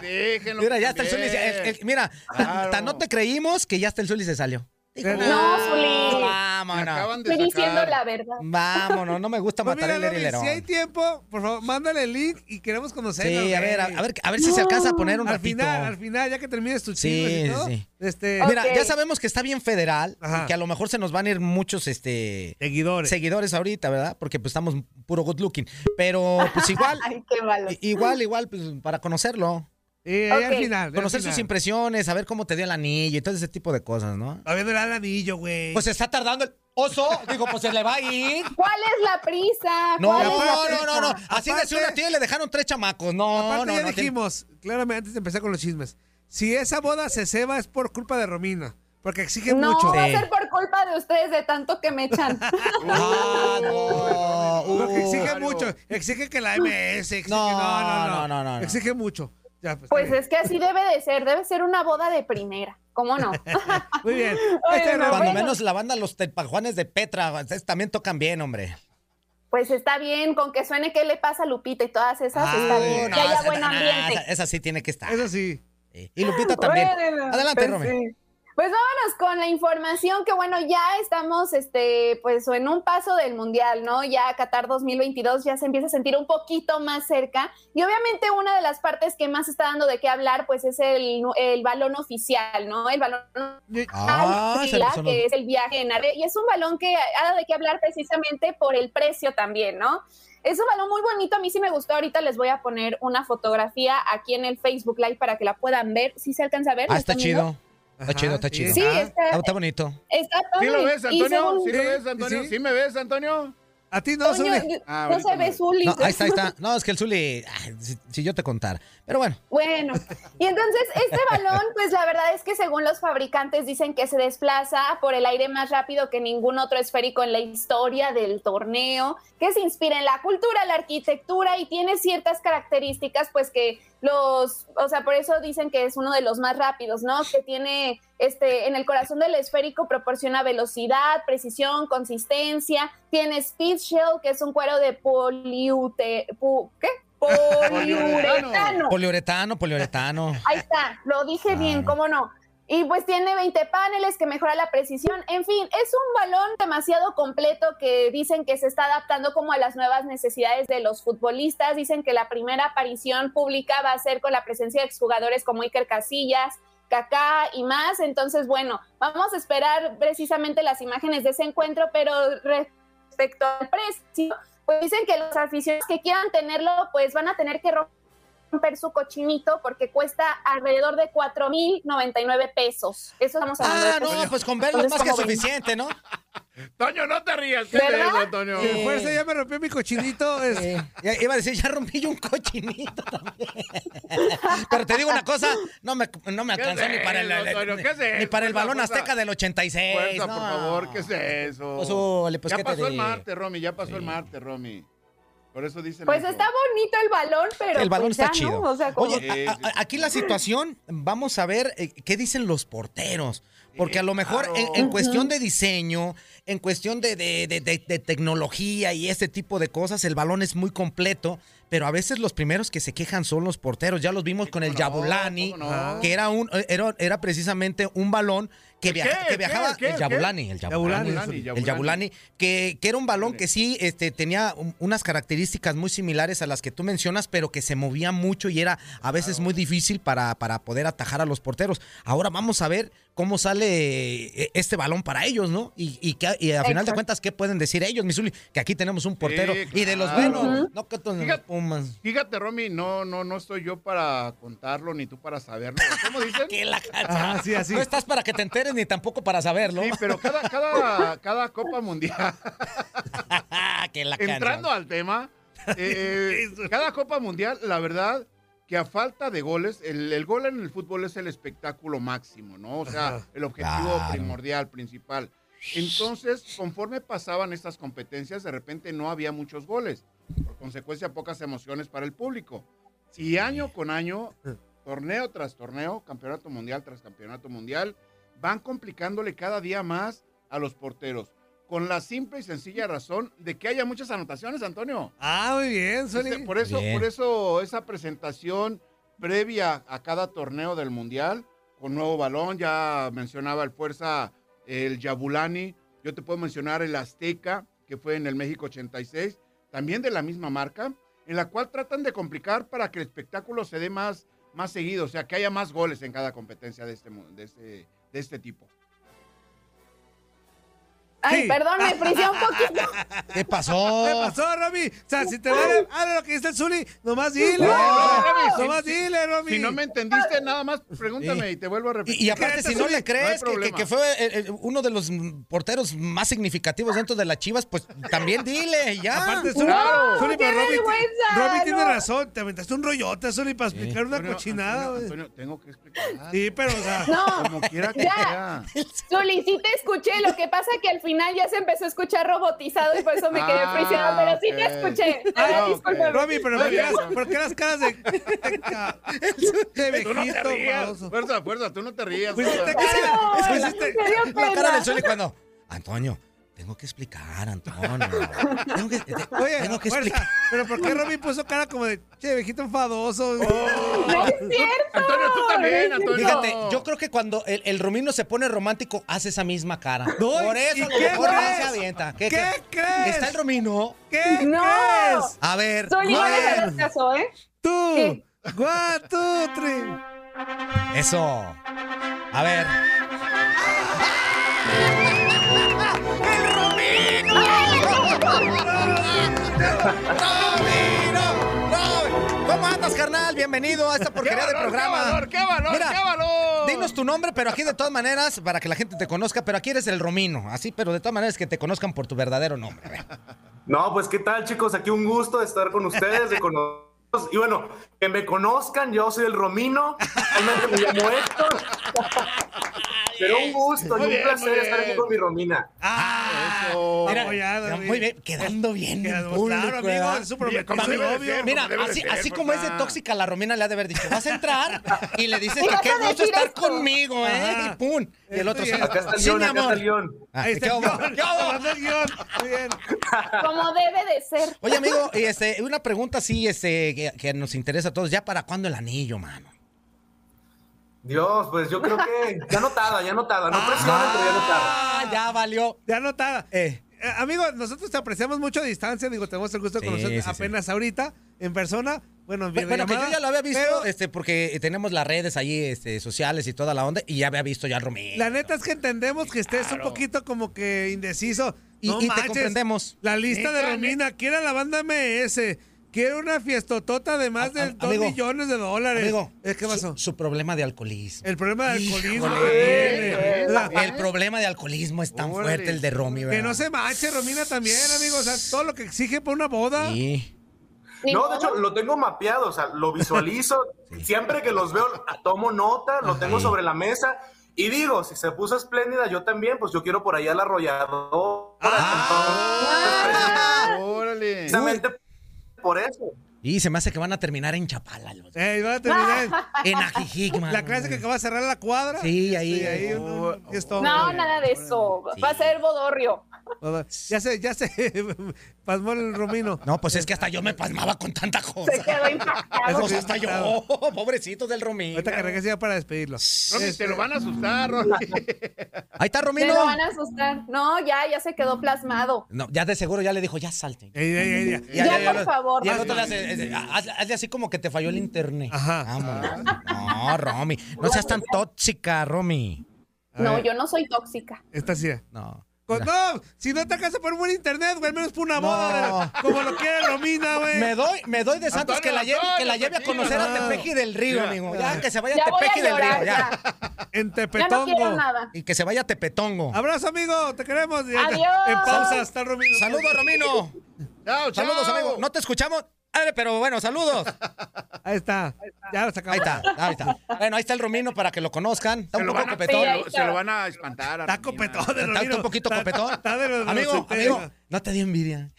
Sí, déjenlo. Mira, ya está el Zuli. mira, tan- Claro. tan no te creímos que ya está el Zuli se salió. Dijo, No, Zuli. Vámonos. acaban de Estoy diciendo la verdad. Vámonos, no me gusta Pues matar mira, el herilero. si hay tiempo, por favor, mándale el link y queremos conocerlo. Sí, a ver, a, ver, a ver si se alcanza a poner un al ratito. final, al final, ya que termines tu Sí, y sí, todo, sí. este, Mira, Ok. ya sabemos que está bien federal Ajá. y que a lo mejor se nos van a ir muchos este seguidores. seguidores ahorita, ¿verdad? Porque pues estamos puro good looking. Pero pues igual, Ay, qué malo. i- igual, igual, pues para conocerlo. Sí, ahí al final. Conocer al sus impresiones, saber cómo te dio el anillo y todo ese tipo de cosas, ¿no? No le da el anillo, güey. Pues se está tardando el oso. Digo, pues se le va a ir. ¿Cuál es la prisa? No, ¿Cuál no, es la no, prisa? no, no. Así Aparte- de una tía y le dejaron tres chamacos. No, Aparte no, ya no. tiene- dijimos, claramente antes de empezar con los chismes, si esa boda se ceba es por culpa de Romina, porque exige No, mucho. va Sí. a ser por culpa de ustedes de tanto que me echan. Ah, no. Porque Uh. exige mucho, exige que la MS, exige, no, No, no, no, no, no, no, no. exige mucho. Ya, pues, Pues bien. es que así debe de ser, debe ser una boda de primera. ¿Cómo no? Muy bien. Oye, Este, no, Cuando bueno. menos la banda Los Tepajuanes de Petra, ustedes también tocan bien, hombre. Pues está bien, con que suene qué le pasa a Lupita y todas esas, está bien. no, que haya esa- buen no, ambiente. esa, esa sí tiene que estar. Eso sí. Sí. Y Lupita también. Bueno, Adelante, pues Romy. sí. Pues vámonos con la información que bueno, ya estamos este pues en un paso del mundial, ¿no? Ya Qatar 2022 ya se empieza a sentir un poquito más cerca y obviamente una de las partes que más está dando de qué hablar pues es el, el balón oficial, ¿no? El balón Ah, al se Fila, le sonó. que es el viaje en ave y es un balón que ha dado de qué hablar precisamente por el precio también, ¿no? Es un balón muy bonito, a mí sí me gustó. Ahorita les voy a poner una fotografía aquí en el Facebook Live para que la puedan ver. ¿Sí se alcanza a ver? Ah, ¿Lo está chido. Está chido, está chido. Sí, Ah, está- está bonito. Está ¿Sí padre. lo ves, Antonio? según- ¿Sí lo ves, Sí, Antonio? sí. ¿Sí me ves, Antonio? A ti no, Zuli. Ah, no se ve Zuli. No, ahí está, ahí está. No, es que el Zuli, ay, si, si yo te contara. Pero bueno, Bueno, y entonces este balón, pues la verdad es que según los fabricantes dicen que se desplaza por el aire más rápido que ningún otro esférico en la historia del torneo, que se inspira en la cultura, la arquitectura y tiene ciertas características, pues que los, o sea, por eso dicen que es uno de los más rápidos, ¿no? Que tiene, este, en el corazón del esférico proporciona velocidad, precisión, consistencia, tiene speed shell, que es un cuero de poliute, pu- ¿qué? Poliuretano. poliuretano, poliuretano. Ahí está, lo dije bien, cómo no. Y pues tiene 20 paneles que mejora la precisión. En fin, es un balón demasiado completo que dicen que se está adaptando como a las nuevas necesidades de los futbolistas. Dicen que la primera aparición pública va a ser con la presencia de exjugadores como Iker Casillas, Kaká y más. Entonces, bueno, vamos a esperar precisamente las imágenes de ese encuentro, pero respecto al precio, pues dicen que los aficionados que quieran tenerlo, pues van a tener que romper su cochinito porque cuesta alrededor de 4.099 pesos. Eso estamos hablando. Ah, de no, pues con verlo es más que suficiente, ¿no? Toño, no te rías. ¿Qué Toño? De fuerza ya me rompió mi cochinito. es- Eh, ya iba a decir, ya rompí yo un cochinito también. Pero te digo una cosa, no me, no me ¿Qué alcanzó es ni para el, eso, Toño? ¿Qué es ni eso? para el balón fuerza. azteca del 86. Fuerza, no. por favor, ¿qué es eso? Pues, ule, pues, ya ¿qué te pasó el martes, Romy, ya pasó el martes, Romy. Por eso dicen Pues eso. está bonito el balón, pero el balón pues está ya, chido. ¿no? O sea, como- Oye, a- a- aquí la situación, vamos a ver eh, qué dicen los porteros. Porque a lo mejor claro. en, en cuestión de diseño, en cuestión de, de- de- de- de tecnología y este tipo de cosas, el balón es muy completo. Pero a veces los primeros que se quejan son los porteros. Ya los vimos con el? Yabulani, que era un era, era precisamente un balón que, ¿El viaja- qué? que ¿El viajaba. qué? ¿El? Yabulani, el Yabulani. Yabulani, El Yabulani. Que, que era un balón que sí este, tenía un- unas características muy similares a las que tú mencionas, pero que se movía mucho y era a veces muy difícil para, para poder atajar a los porteros. Ahora vamos a ver cómo sale eh, este balón para ellos, ¿no? Y, y, que, y a final de cuentas, ¿qué pueden decir ellos, Misuli? Que aquí tenemos un portero Sí, y de los buenos, no que los Fíjate- Pumas. Fíjate, Romy, no, no, no estoy yo para contarlo, ni tú para saberlo. ¿Cómo dicen? Que la Ah, sí, así. No estás para que te enteres ni tampoco para saberlo. Sí, pero cada, cada, cada Copa Mundial, que la entrando al tema, eh, cada Copa Mundial, la verdad que a falta de goles, el, el gol en el fútbol es el espectáculo máximo, ¿no? O sea, el objetivo Claro. primordial, principal. Entonces, conforme pasaban estas competencias, de repente no había muchos goles. Por consecuencia, pocas emociones para el público. Y año con año, torneo tras torneo, campeonato mundial tras campeonato mundial, van complicándole cada día más a los porteros. Con la simple y sencilla razón de que haya muchas anotaciones, Antonio. Ah, muy bien. Este, por eso, Bien. por eso esa presentación previa a cada torneo del mundial, con nuevo balón, ya mencionaba el Fuerza, el Yabulani, yo te puedo mencionar el Azteca, que fue en el México 86, también de la misma marca, en la cual tratan de complicar para que el espectáculo se dé más, más seguido, o sea, que haya más goles en cada competencia de este, de este, de este tipo. Ay, Sí. perdón, me frisé un poquito. ¿Qué pasó? ¿Qué pasó, Romy? O sea, si te vale, haz lo que dice el Zuli, nomás dile. No, o sea, Romy, si- nomás dile, Romy. Si no me entendiste, nada más pregúntame Sí. y te vuelvo a repetir. Y, y aparte, si no Zuli, le crees no que- que, problema. que fue eh, eh, uno de los porteros más significativos dentro de las Chivas, pues también dile, ya. Aparte, Zuli, Claro. Zuli, pero ¡Qué Romy, vergüenza! Romy tiene No. razón. Te aventaste un rollote, Zuli, para explicar una Antonio, cochinada. Antonio, tengo que explicar. Sí, pero, o sea, No, Como quiera que Ya. sea. Zuli, sí te escuché. Lo que pasa que al final ya se empezó a escuchar robotizado y por eso me quedé Ah, pero sí te escuché. Ah, Ay, ok. discúlpame. Romy, pero ¿por qué, las, por qué las caras de, de, de Tú no te rías. baboso? Fuerza, fuerza, tú no te rías. Pues, fuerza. ¿te- qué se- Ay, es que me hiciste- dio La cara del Zuli cuando, Antonio, tengo que explicar, Antonio. Tengo que, te- Oye, tengo que fuerza, explicar. pero ¿por qué Romy puso cara como de, che, viejito enfadoso? No es cierto. Antonio, tú también, Antonio. Fíjate, yo creo que cuando el, el Romino se pone romántico, hace esa misma cara. No, Por ¿y eso a lo qué mejor no crees? se avienta. ¿Qué, ¿Qué crees? ¿Está el Romino? ¿Qué No. crees? A ver, Zuli, no a le ver. hagas caso, ¿eh? Tú, ¿Qué? one, two, three. Eso. A ver. ¡Romino! ¡Romino! ¿Cómo andas, carnal? Bienvenido a esta ¡Qué porquería de valor, qué programa. valor, qué valor, Mira, qué valor! Dinos tu nombre, pero aquí de todas maneras, para que la gente te conozca, pero aquí eres el Romino, así, pero de todas maneras que te conozcan por tu verdadero nombre. No, pues qué tal chicos, aquí un gusto de estar con ustedes, de conocerlos. Y bueno, que me conozcan, yo soy el Romino, realmente me llamo Héctor. Pero un gusto y Muy un bien, placer estar bien. aquí con mi Romina. Ah, Eso. mira, Apoyado, muy bien, quedando bien. en Quedamos, público, claro, amigo, es novio. ser. Mira, así, ser, así como es de tóxica, la Romina le ha de haber dicho, vas a entrar y le dices Y que vas qué a gusto estar esto. conmigo, ¿eh? Ajá. Y pum. Y el otro Estoy- solo, Acá está el sí, guion, mi acá está amor. el guion. Ah, Ahí está ¿qué el guion. Muy bien. Como debe de ser. Oye, amigo, y este, una pregunta así, este, que, que nos interesa a todos. ¿Ya para cuándo el anillo, mano? Dios, pues yo creo que ya notada, ya notada, no presionen, pero ya notada. Ah, ya valió. Ya notada. Eh. Eh, amigo, nosotros te apreciamos mucho a distancia. Digo, tenemos el gusto de Sí, conocerte sí, sí. apenas ahorita, en persona. Bueno, en Bueno, que yo ya lo había visto, pero este, porque tenemos las redes ahí, este, sociales y toda la onda, y ya había visto ya al Romino. La neta es que entendemos que estés un poquito como que indeciso. Y- No y te manches, comprendemos. La lista de Romina, quiere la banda MS, quiere una fiestotota de más A- de 2 amigo, millones de dólares. Amigo, Eh, ¿Qué pasó? Su, su problema de alcoholismo. El problema del alcoholismo Híjole. que. Oiga, El problema de alcoholismo es tan Órale. fuerte el de Romy, Que ¿verdad? no se manche, Romina también, amigos. O sea, todo lo que exige por una boda. Sí. No, de hecho, lo tengo mapeado, o sea, lo visualizo. Siempre que los veo, tomo nota, lo tengo sobre la mesa. Y digo, si se puso espléndida, yo también, pues yo quiero por allá al arrollador. Órale. Precisamente por eso. Y se me hace que van a terminar en Chapala. los- Eh, van a terminar en, En Ajijic, man. la clase que acaba de cerrar la cuadra. Sí, ahí. ahí un- un- y es todo. No, nada de eso. Va a ser bodorrio. Ya sé, ya sé. Pasmó el Romino. No, pues es que hasta yo me pasmaba con tanta cosa. Se quedó impactado. Pues hasta yo, pobrecito del Romino. Ahorita que regrese ya para despedirlo. Romy, te lo van a asustar, Romy. Ahí está Romino. lo van a asustar. No, ya, ya se quedó plasmado. No, ya de seguro ya le dijo, ya salte. Ey, ey, ey, ey. Ya, por favor. Y el otro le hace, eh, hazle, hazle así como que te falló el internet. Ajá. No, Romy. No seas tan tóxica, Romy. No, yo no soy tóxica. Esta sí. No. Con- no, si no te alcanza por buen internet, güey, al menos por una boda, la- como lo quiere Romina, güey. Me doy, me doy de Santos que la lleve, que la lleve a conocer a Tepeji del Río, Ya. amigo. Ya, que se vaya Ya a Tepeji del Río, ya. En Ya no Tepetongo. quiero nada. Y que se vaya a Tepetongo. Abrazo, amigo, te queremos. Adiós. En pausa está Romino. Saludos, Romino. Chao, chao. Saludos, amigo. No te escuchamos. Pero bueno, saludos. Ahí está. Ya lo sacamos. Ahí está, ahí está. Bueno, ahí está el Romino para que lo conozcan. Está Se un poco van a, copetón. Ahí se lo van a espantar. a Está Romina. copetón de Está un poquito Está- copetón. Está de los- de los Amigo, amigo, no te dio envidia.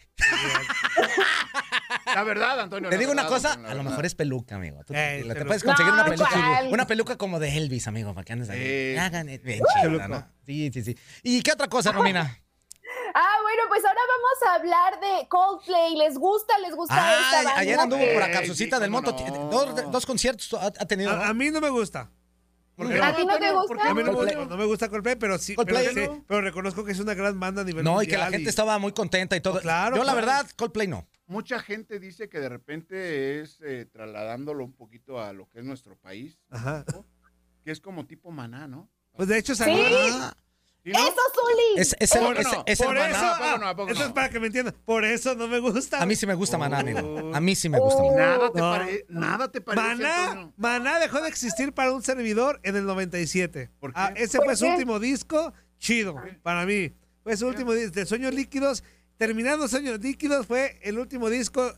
La verdad, Antonio. Te digo una verdad, cosa, Antonio, la a lo mejor es peluca, amigo. Tú Ey, tranquilo, te peluca. puedes conseguir una No, peluca. ¿cuál? Una peluca como de Elvis, amigo, para que andes ahí. Hagan bien chida, ¿no? Sí, sí, sí. ¿Y qué otra cosa, Romina? Bueno, pues ahora vamos a hablar de Coldplay. ¿Les gusta? ¿Les gusta Ah, esta banda? ayer anduvo por acá, Ey, Capsucita sí, del Monto. no. Dos, dos conciertos ha, ha tenido. A, a mí no me gusta. ¿Por qué ¿A ti no te gusta? ¿Por qué A mí no, me gusta, no me gusta Coldplay, pero sí, Coldplay, pero, sí, ¿no? pero reconozco que es una gran banda a nivel No, y que la gente estaba muy contenta y todo. No, claro, Yo, la verdad, Coldplay no. Mucha gente dice que de repente es eh, trasladándolo un poquito a lo que es nuestro país, Ajá. que es como tipo maná, ¿no? Pues de hecho salió... Ah, ¿Sí, no? ¡Eso, Zuli! es, es el, ¿Cómo que es, no? es el por maná. eso, ¿A poco ah, es para que me entiendan. Por eso no me gusta. A mí sí me gusta Maná, mira. A mí sí me gusta Maná. Nada te, pare- nada te parece. Maná? Maná dejó de existir para un servidor en el 97. ¿Por qué? Ah, ese ¿Por fue su qué? último disco, chido, para mí. Fue su último disco de Sueños Líquidos. Terminando Sueños Líquidos fue el último disco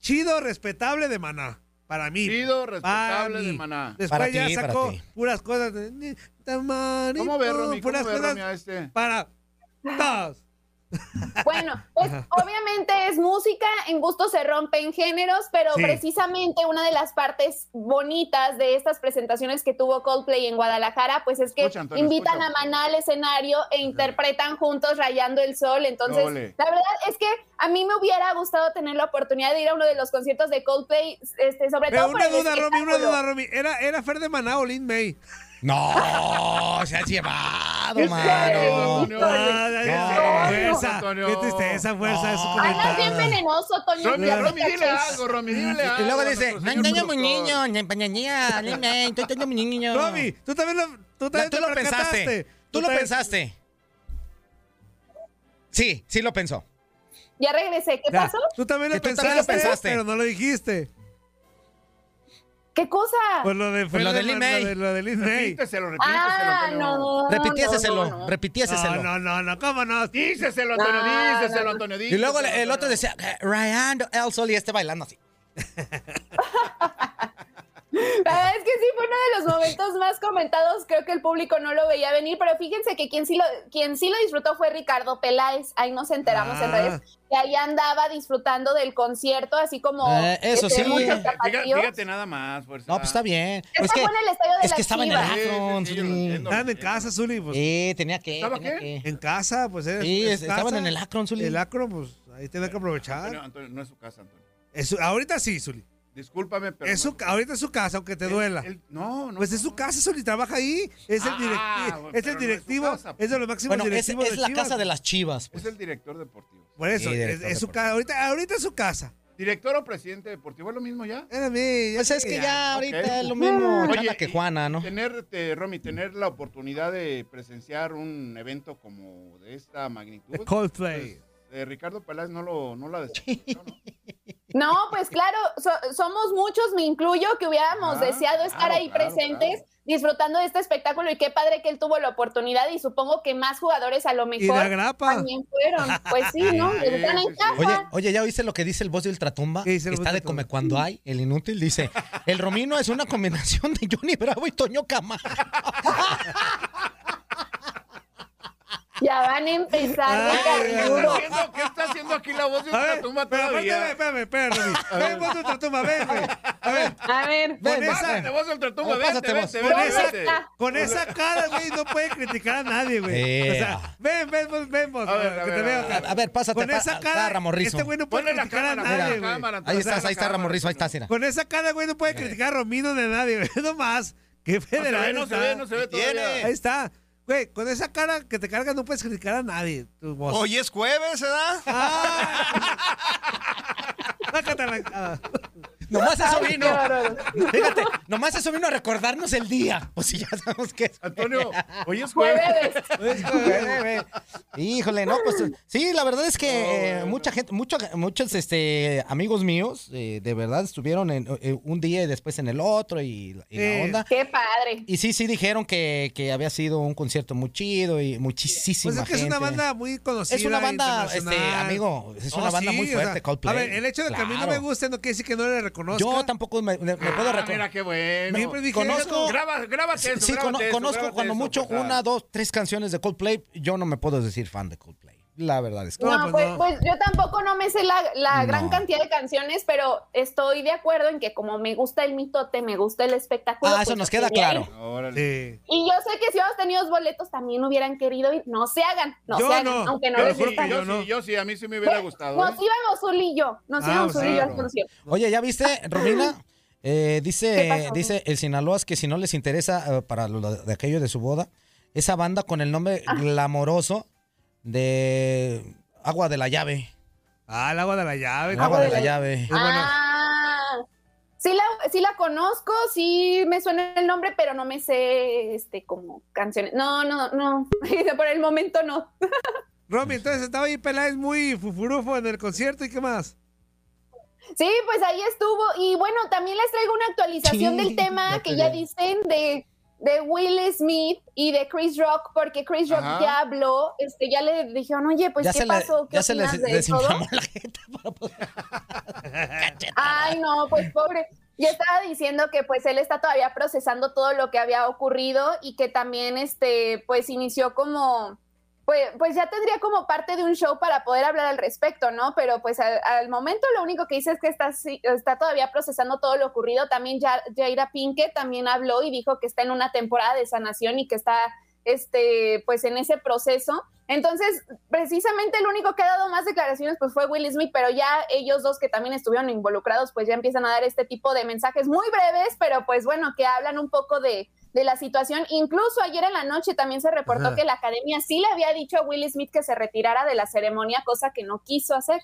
chido, respetable de Maná. Para mí. Para respetable de maná. Después Para ya ti, para sacó ti. puras cosas de... ni- tamarito, ¿Cómo ve, Romy? ¿Cómo puras ve, cosas Romy, a este? para todos. Bueno, pues obviamente es música, en gusto se rompen géneros, pero Sí. precisamente una de las partes bonitas de estas presentaciones que tuvo Coldplay en Guadalajara, pues es que Escucha, Antonio, invitan escucha. a Maná al escenario e interpretan juntos Rayando el Sol. Entonces, la verdad es que a mí me hubiera gustado tener la oportunidad de ir a uno de los conciertos de Coldplay, este, sobre Pero todo una duda, Romy, una duda, Romy. ¿Era, ¿Era Fer de Maná o Lin May? No, se has llevado, ¿Qué mano. Ah, No, fuerza. Antonio. Qué tristeza, fuerza. Andas bien venenoso, Toño. Romy, dile algo, Romy, dile algo. Y luego dice, no engaño a mi productor". niño, ni pañanía, ni me, estoy teniendo mi niño. Romy, tú también lo, tú también lo pensaste. Tú lo pensaste. Sí, sí lo pensó. Ya regresé. ¿Qué pasó? Tú también lo pensaste. pero no lo dijiste. ¿Qué cosa? Pues lo de, Pues lo Fer de Lin Ma- May. Lo de, lo de Lin May. Repíteselo, repíteselo, Ah, no. Repitiéselo, no, no. No, no, no, no, ¿cómo no? Díceselo, Antonio, díceselo, no. Antonio, Y luego el, el otro decía, eh, Ryan El Sol y este bailando así. Es que sí fue uno de los momentos más comentados. Creo que el público no lo veía venir, pero fíjense que quien sí lo, quien sí lo disfrutó fue Ricardo Peláez. Ahí nos enteramos en Ah. redes que ahí andaba disfrutando del concierto, así como Eh, eso este, sí. Fíjate, fíjate nada más, fuerza. No, pues está bien. Es que, bueno el estadio de es las que estaba en el. Sí, Akron. sí, sí. Estaban en casa, Zuli. Pues, Sí, tenía que. ¿Estaba tenía qué? que. En casa, pues es, Sí, es es- estaban casa. en el Akron, Zuli. El Acron, pues ahí tiene que aprovechar. Antonio, no es su casa, Antonio. Es ahorita sí, Zuli. Discúlpame, pero. Es su, no- ca- ahorita es su casa, aunque te duela. no, no. Pues es su casa, Zuli, trabaja ahí. Es el, Ah, directivo, bueno, es el no es directivo, casa, es de los máximos Bueno, es, directivos es de la Chivas. casa de las chivas. Es pues. el director deportivo. Por eso, Sí, es, es su casa. Ahorita, ahorita es su casa. ¿Director o presidente deportivo? ¿Es lo mismo ya? Era mí. Pues es que ya ahorita es lo mismo Oye, Chana que Juana, ¿no? Tener, te- Romy, tener la oportunidad de presenciar un evento como de esta magnitud. Coldplay. pues, eh, Ricardo Peláez no lo, no la ¿no? No, pues claro, so- somos muchos, me incluyo, que hubiéramos Ah, deseado estar claro, ahí claro, presentes, disfrutando de este espectáculo y qué padre que él tuvo la oportunidad y supongo que más jugadores a lo mejor la grapa. también fueron. Pues sí, ¿no? Están en casa. Oye, oye, ¿ya oíste lo que dice el voz de Ultratumba? ¿Qué dice el Está de de come cuando hay, el inútil. Dice, el Romino es una combinación de Johnny Bravo y Toño Cama. Ya van a empezar de Ay, carnudo. ¿Qué está haciendo- ¿Qué está haciendo aquí la voz de Ultratumba todavía? espérame, espérame, espérame. Ven, vos de Ultratumba, ven, güey. A ver, A ver, con Ven, esa, Pásate, voz de Ultratumba, vente, vente, con esa, vente. con esa cara, güey, no puede criticar a nadie, güey. O sea, ven, ven, vos, ven, vos, A ver, a que ver, te a veo ver, acá. A ver, pásate Con esa cara, Ramorrizo. este güey no puede criticar a nadie, güey. Ahí estás, ahí está Ramorrizo, ahí Antonio. estás. Con esa cara, güey, no puede criticar a Romino de nadie, güey. No más. Qué No se federal ve, no se está. ve, no se ve todavía. Ahí está. Güey, con esa cara que te carga no puedes criticar a nadie. Tu voz. Hoy es jueves, ¿verdad? Sácate la- ah. Nomás eso vino. Fíjate, nomás eso vino a recordarnos el día. Pues si ya sabemos que es. Antonio, hoy es jueves. Jueves. Híjole, no, pues sí, la verdad es que eh, mucha gente, mucho- muchos este, amigos míos, eh, de verdad, estuvieron en eh, un día y después en el otro y, y Eh. la onda. Qué padre. Y sí, sí dijeron que, que había sido un concierto muy chido y muchísima Pues es que es una gente. banda muy conocida. Es una banda, este, amigo, es una banda sí, muy o fuerte, sea, Coldplay. A ver, el hecho de que a mí no me guste no quiere decir que no le reconozca. Yo tampoco me, me- me puedo Ah, recordar. mira qué bueno. Siempre dije Conozco- eso. Graba, grábate Sí, eso, sí, cono- grábate eso, conozco grábate cuando eso, mucho una, dos, tres canciones de Coldplay. Yo no me puedo decir fan de Coldplay. La verdad es que. No, No, pues pues, no. pues yo tampoco no me sé la, la gran cantidad de canciones, pero estoy de acuerdo en que como me gusta el mitote, me gusta el espectáculo. Ah, pues eso nos yo queda claro. ir. Órale. Sí. Y yo sé que si hubiéramos tenido boletos también hubieran querido ir. No se hagan, no Yo se hagan, no. aunque no Yo les sí, gusta. yo no. sí, yo sí, a mí sí me hubiera gustado. ¿eh? Nos íbamos Zuli y yo, nos Ah, íbamos pues Zuli y yo al claro. Oye, ¿ya viste, Romina? Eh, ¿Qué dice, dice el Sinaloa que si no les interesa eh, para lo de aquello de su boda, esa banda con el nombre Ah. glamoroso de Agua de la Llave. Ah, el agua de la llave. Agua de la llave. Ah, sí la, sí la conozco, sí me suena el nombre, pero no me sé este como canciones. No, no, no. Por el momento no. Romy, entonces estaba ahí Peláez muy fufurufo en el concierto y qué más. Sí, pues ahí estuvo. Y bueno, también les traigo una actualización Sí, del tema que ya dicen de, de Will Smith y de Chris Rock, porque Chris Rock Ajá. ya habló, este, ya le dijeron, oye, pues, ya ¿qué se pasó? le, ¿Qué ya se les opinas de todo? la jeta. para poder- Ay, no, pues pobre. Y estaba diciendo que pues él está todavía procesando todo lo que había ocurrido y que también este pues inició como pues, pues ya tendría como parte de un show para poder hablar al respecto, ¿no? Pero pues al, al momento lo único que dice es que está, está todavía procesando todo lo ocurrido. También ya, Jaira Pinkett también habló y dijo que está en una temporada de sanación y que está este, pues en ese proceso. Entonces, precisamente el único que ha dado más declaraciones pues fue Will Smith, pero ya ellos dos que también estuvieron involucrados pues ya empiezan a dar este tipo de mensajes muy breves, pero pues bueno, que hablan un poco de, de la situación. Incluso ayer en la noche también se reportó Ajá. que la academia sí le había dicho a Will Smith que se retirara de la ceremonia, cosa que no quiso hacer.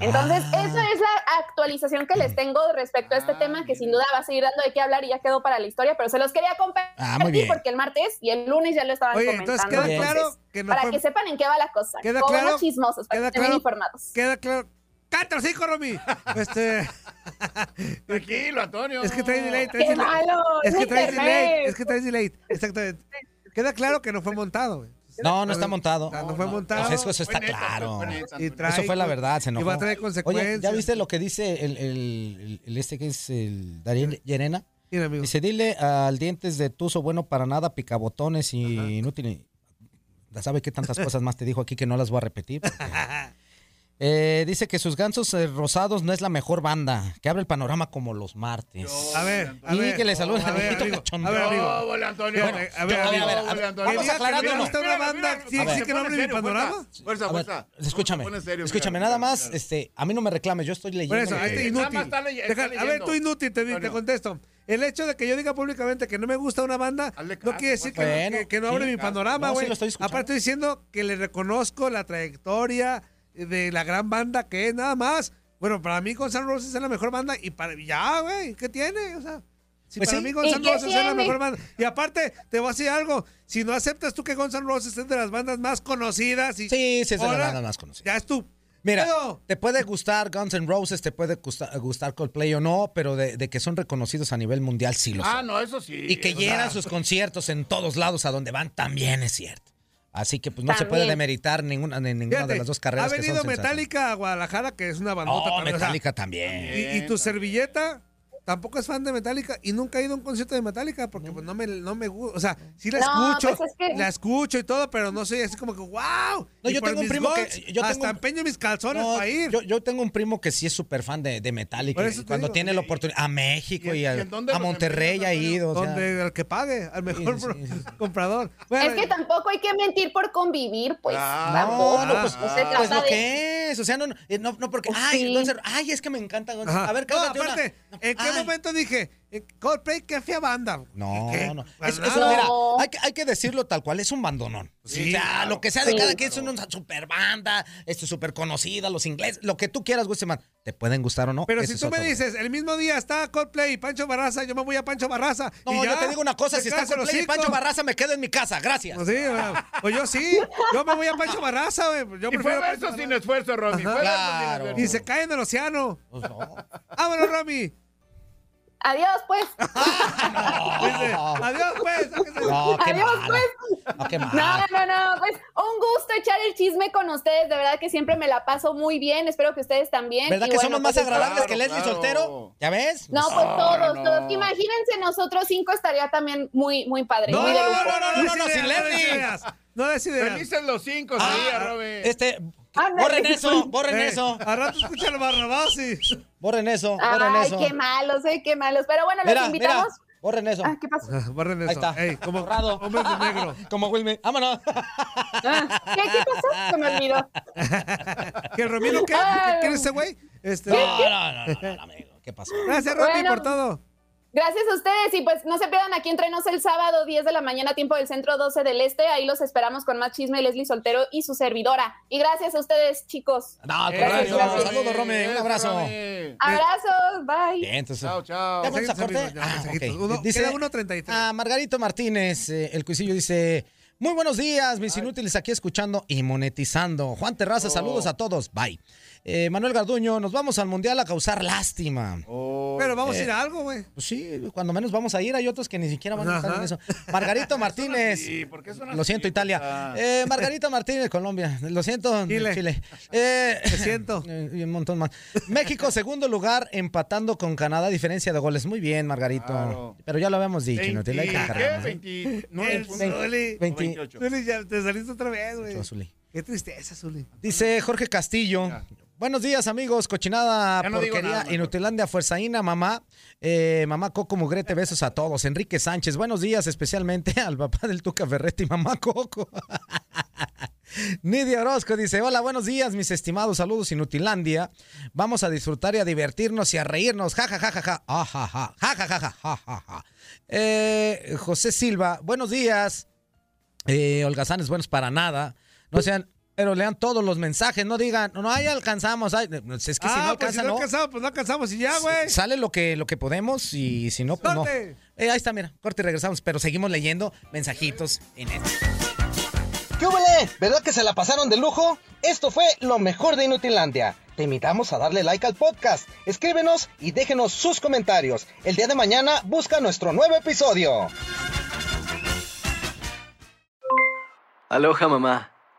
Entonces, Ah. esa es la actualización que les tengo respecto a este Ah, tema, que sin duda va a seguir dando de qué hablar y ya quedó para la historia, pero se los quería compartir Ah, porque el martes y el lunes ya lo estaban Oye, comentando. entonces queda claro que no para fue- que sepan en qué va la cosa. Queda Como claro- unos chismosos, para queda que estén claro- informados. Queda claro. ¡Cállate el hocico, Romy! Este. Tranquilo, Antonio. Es que trae delay, trae ¡Qué delay. malo! Es que mi trae delay. Es que trae delay. Exactamente. Queda claro que no fue montado, güey. No, no está montado. No, no fue montado. Pues eso, eso está neta, claro. neta, Y trae- Eso fue la verdad, se Y enojó. va a traer consecuencias. Oye, ¿ya viste lo que dice el, el- el- este que es el Darín Llerena? Mira, amigo. Dice, dile al dientes de tuzo bueno para nada, picabotones y inútil. Ya sabe qué tantas cosas más te dijo aquí que no las voy a repetir. porque- Eh, dice que sus gansos eh, rosados no es la mejor banda, que abre el panorama como los martes. A ver, a y ver. que le saluda A ver, amigo. cachondo. A ver, amigo. No, Antonio. Bueno, a ver, a ver, a ver, a ver, vamos ¿no? gusta una banda. Sí, sí que no abre mi panorama. Fuerza, fuerza. escúchame, serio, escúchame, mira, nada más, mira. este, a mí no me reclames, yo estoy leyendo. Por eso, este inútil. más está está Deja- a ver, tú inútil, te, contesto. El hecho de que yo diga públicamente que no me gusta una banda no quiere decir que, Bueno, que- que no sí, abre mi caso. panorama, No, sí güey. lo estoy escuchando. Aparte estoy diciendo que le reconozco la trayectoria de la gran banda que es, nada más. Bueno, para mí Guns N' Roses es la mejor banda y para ya, güey, ¿qué tiene? O sea, si Pues para sí. mí Guns ¿Y N' Roses es la mejor banda. Y aparte, te voy a decir algo. Si no aceptas tú que Guns N' Roses es de las bandas más conocidas y Sí, sí, es de las bandas más conocidas. ya es tu Mira, Pero- te puede gustar Guns N' Roses, te puede gustar, gustar Coldplay o no, pero de, de que son reconocidos a nivel mundial sí lo son. Ah, no, eso sí. y que llenan sea, sus conciertos en todos lados a donde van también es cierto. Así que pues no se puede También. demeritar ninguna, ni ninguna Fíjate, de las dos carreras Ha que son venido sensacionales. Metallica a Guadalajara, que es una bandota Oh, también, o sea, Metallica también. y, y tu servilleta tampoco es fan de Metallica y nunca ha ido a un concierto de Metallica porque pues no me, no me gusta. O sea, sí la No, escucho, pues es que- la escucho y todo, pero no soy así como que wow. No, Y yo tengo un primo que- yo tengo hasta un- empeño mis calzones No, para ir. yo, yo tengo un primo que sí es súper fan de, de Metallica. Y cuando digo, tiene la oportunidad, a México y, ¿Y a, Monterrey ha ido. o sea. donde al que pague, al mejor sí, pro- sí, sí. comprador. Bueno, Es que tampoco hay que mentir por convivir, pues. Ah, tampoco. No, no, pues, No se pues trata lo de- que es. O sea, no, no, eh, no, no porque. Pues Ay, ay, es que me encanta. A ver, cállate una. ¿En Ay. momento dije, eh, Coldplay, qué fea banda? No, ¿Qué? no. Es, mira, hay que, hay que decirlo tal cual, es un bandonón. Sí, o sea, claro. lo que sea de Sí. cada quien es una super banda, esto súper conocida, los ingleses, lo que tú quieras, Gusteman, te pueden gustar o no. Pero ese si tú me dices, el mismo día está Coldplay y Pancho Barraza, yo me voy a Pancho Barraza. No, y yo te digo una cosa, si está Coldplay y. Pancho Barraza, me quedo en mi casa, gracias. Pues pues yo sí, yo me voy a Pancho Barraza, güey. Yo Y fue Pancho sin esfuerzo, Romy. Fue verso sin Claro. Y se cae en el océano. Pues no. Vámonos, Rami. Adiós, pues. Dice, adiós, pues. No, qué Adiós, mala. pues. No, qué No, mala. no, no, pues un gusto echar el chisme con ustedes, de verdad que siempre me la paso muy bien, espero que ustedes también. ¿Verdad y que bueno, somos más pues, agradables claro, que Leslie claro. Soltero? ¿Ya ves? No, pues No, todos, no, todos. Imagínense nosotros cinco estaría también muy, muy padre. No, muy no, no, no, no, no, No, sin Leslie. No des ideas. Felices los cinco, Ah, sería, Romy. Este, borren eso, borren Eh, eso, Al rato escucha el Barrabás y... borren eso, borren Ay, eso. qué malos, eh, qué malos. Pero bueno, los invitamos. mira, borren eso. Ah, ¿qué pasó? Borren eso. Ahí está. Ey, como Borrado. Hombres de negro. Como Wilmy. Vámonos. Ah, ¿Qué, qué pasó? Se me olvidó. ¿Que Romino qué? ¿Quién es ese güey? Este... No, no, no, no, no, amigo. ¿Qué pasó? Gracias, Romy, Bueno. por todo. Gracias a ustedes y pues no se pierdan aquí entrenos el sábado 10 de la mañana tiempo del centro 12 del este. Ahí los esperamos con más chisme Leslie Soltero y su servidora. Y gracias a ustedes chicos. No, Gracias. Saludos, Romy. Un abrazo. Abrazos, bye. Bien, entonces. Chao, chao. ¿Ya vamos a corte? ya, Ah. Uno- Dice- queda 1.33. A Margarito Martínez, eh, el cuisillo dice: Muy buenos días, mis inútiles, aquí escuchando y monetizando. Juan Terraza, saludos a todos. Bye. Eh, Manuel Garduño, nos vamos al mundial a causar lástima. Oh, Pero vamos a ir a algo, güey. Pues sí, cuando menos vamos a ir, hay otros que ni siquiera van a estar Ajá. en eso. Margarito Martínez. Sí, ¿por qué son Lo siento, así? Italia. Ah. Eh, Margarita Martínez, Colombia. Lo siento, Chile. Chile. Eh, Te siento. y un montón más. México, segundo lugar, empatando con Canadá, diferencia de goles. Muy bien, Margarito. Claro. Pero ya lo habíamos dicho, ¿no? Te la hay que ¿Qué? encargarnos, ¿eh? 29 El puntos. Zuli. 20. 28. Zuli, ya te saliste otra vez, güey. Qué tristeza, Zuli. Dice Jorge Castillo. Buenos días, amigos. Cochinada, no porquería. Inutilandia, Fuerzaína, mamá. Eh, mamá Coco Mugrete, besos a todos. Enrique Sánchez, buenos días, especialmente al papá del Tuca Ferretti, mamá Coco. Nidia Orozco dice: Hola, buenos días, mis estimados. Saludos, Inutilandia. Vamos a disfrutar y a divertirnos y a reírnos. Ja, ja, ja, ja, ja. Ah, ja, ja. Ja, ja, ja, ja, ja, ja, ja. Eh, José Silva, buenos días. Eh, holgazanes buenos para nada. No sean, pero lean todos los mensajes, no digan, no, ahí alcanzamos. ay, es que si no ah, pues alcanza, si no no. alcanzamos, pues no alcanzamos y ya, güey. Sale lo que, lo que podemos y si no, pues no. ¡Corte! Eh, ahí está, mira, corte y regresamos, pero seguimos leyendo mensajitos en esto. ¿Qué? ¿Verdad que se la pasaron de lujo? Esto fue lo mejor de Inutilandia. Te invitamos a darle like al podcast, escríbenos y déjenos sus comentarios. El día de mañana busca nuestro nuevo episodio. Aloha mamá,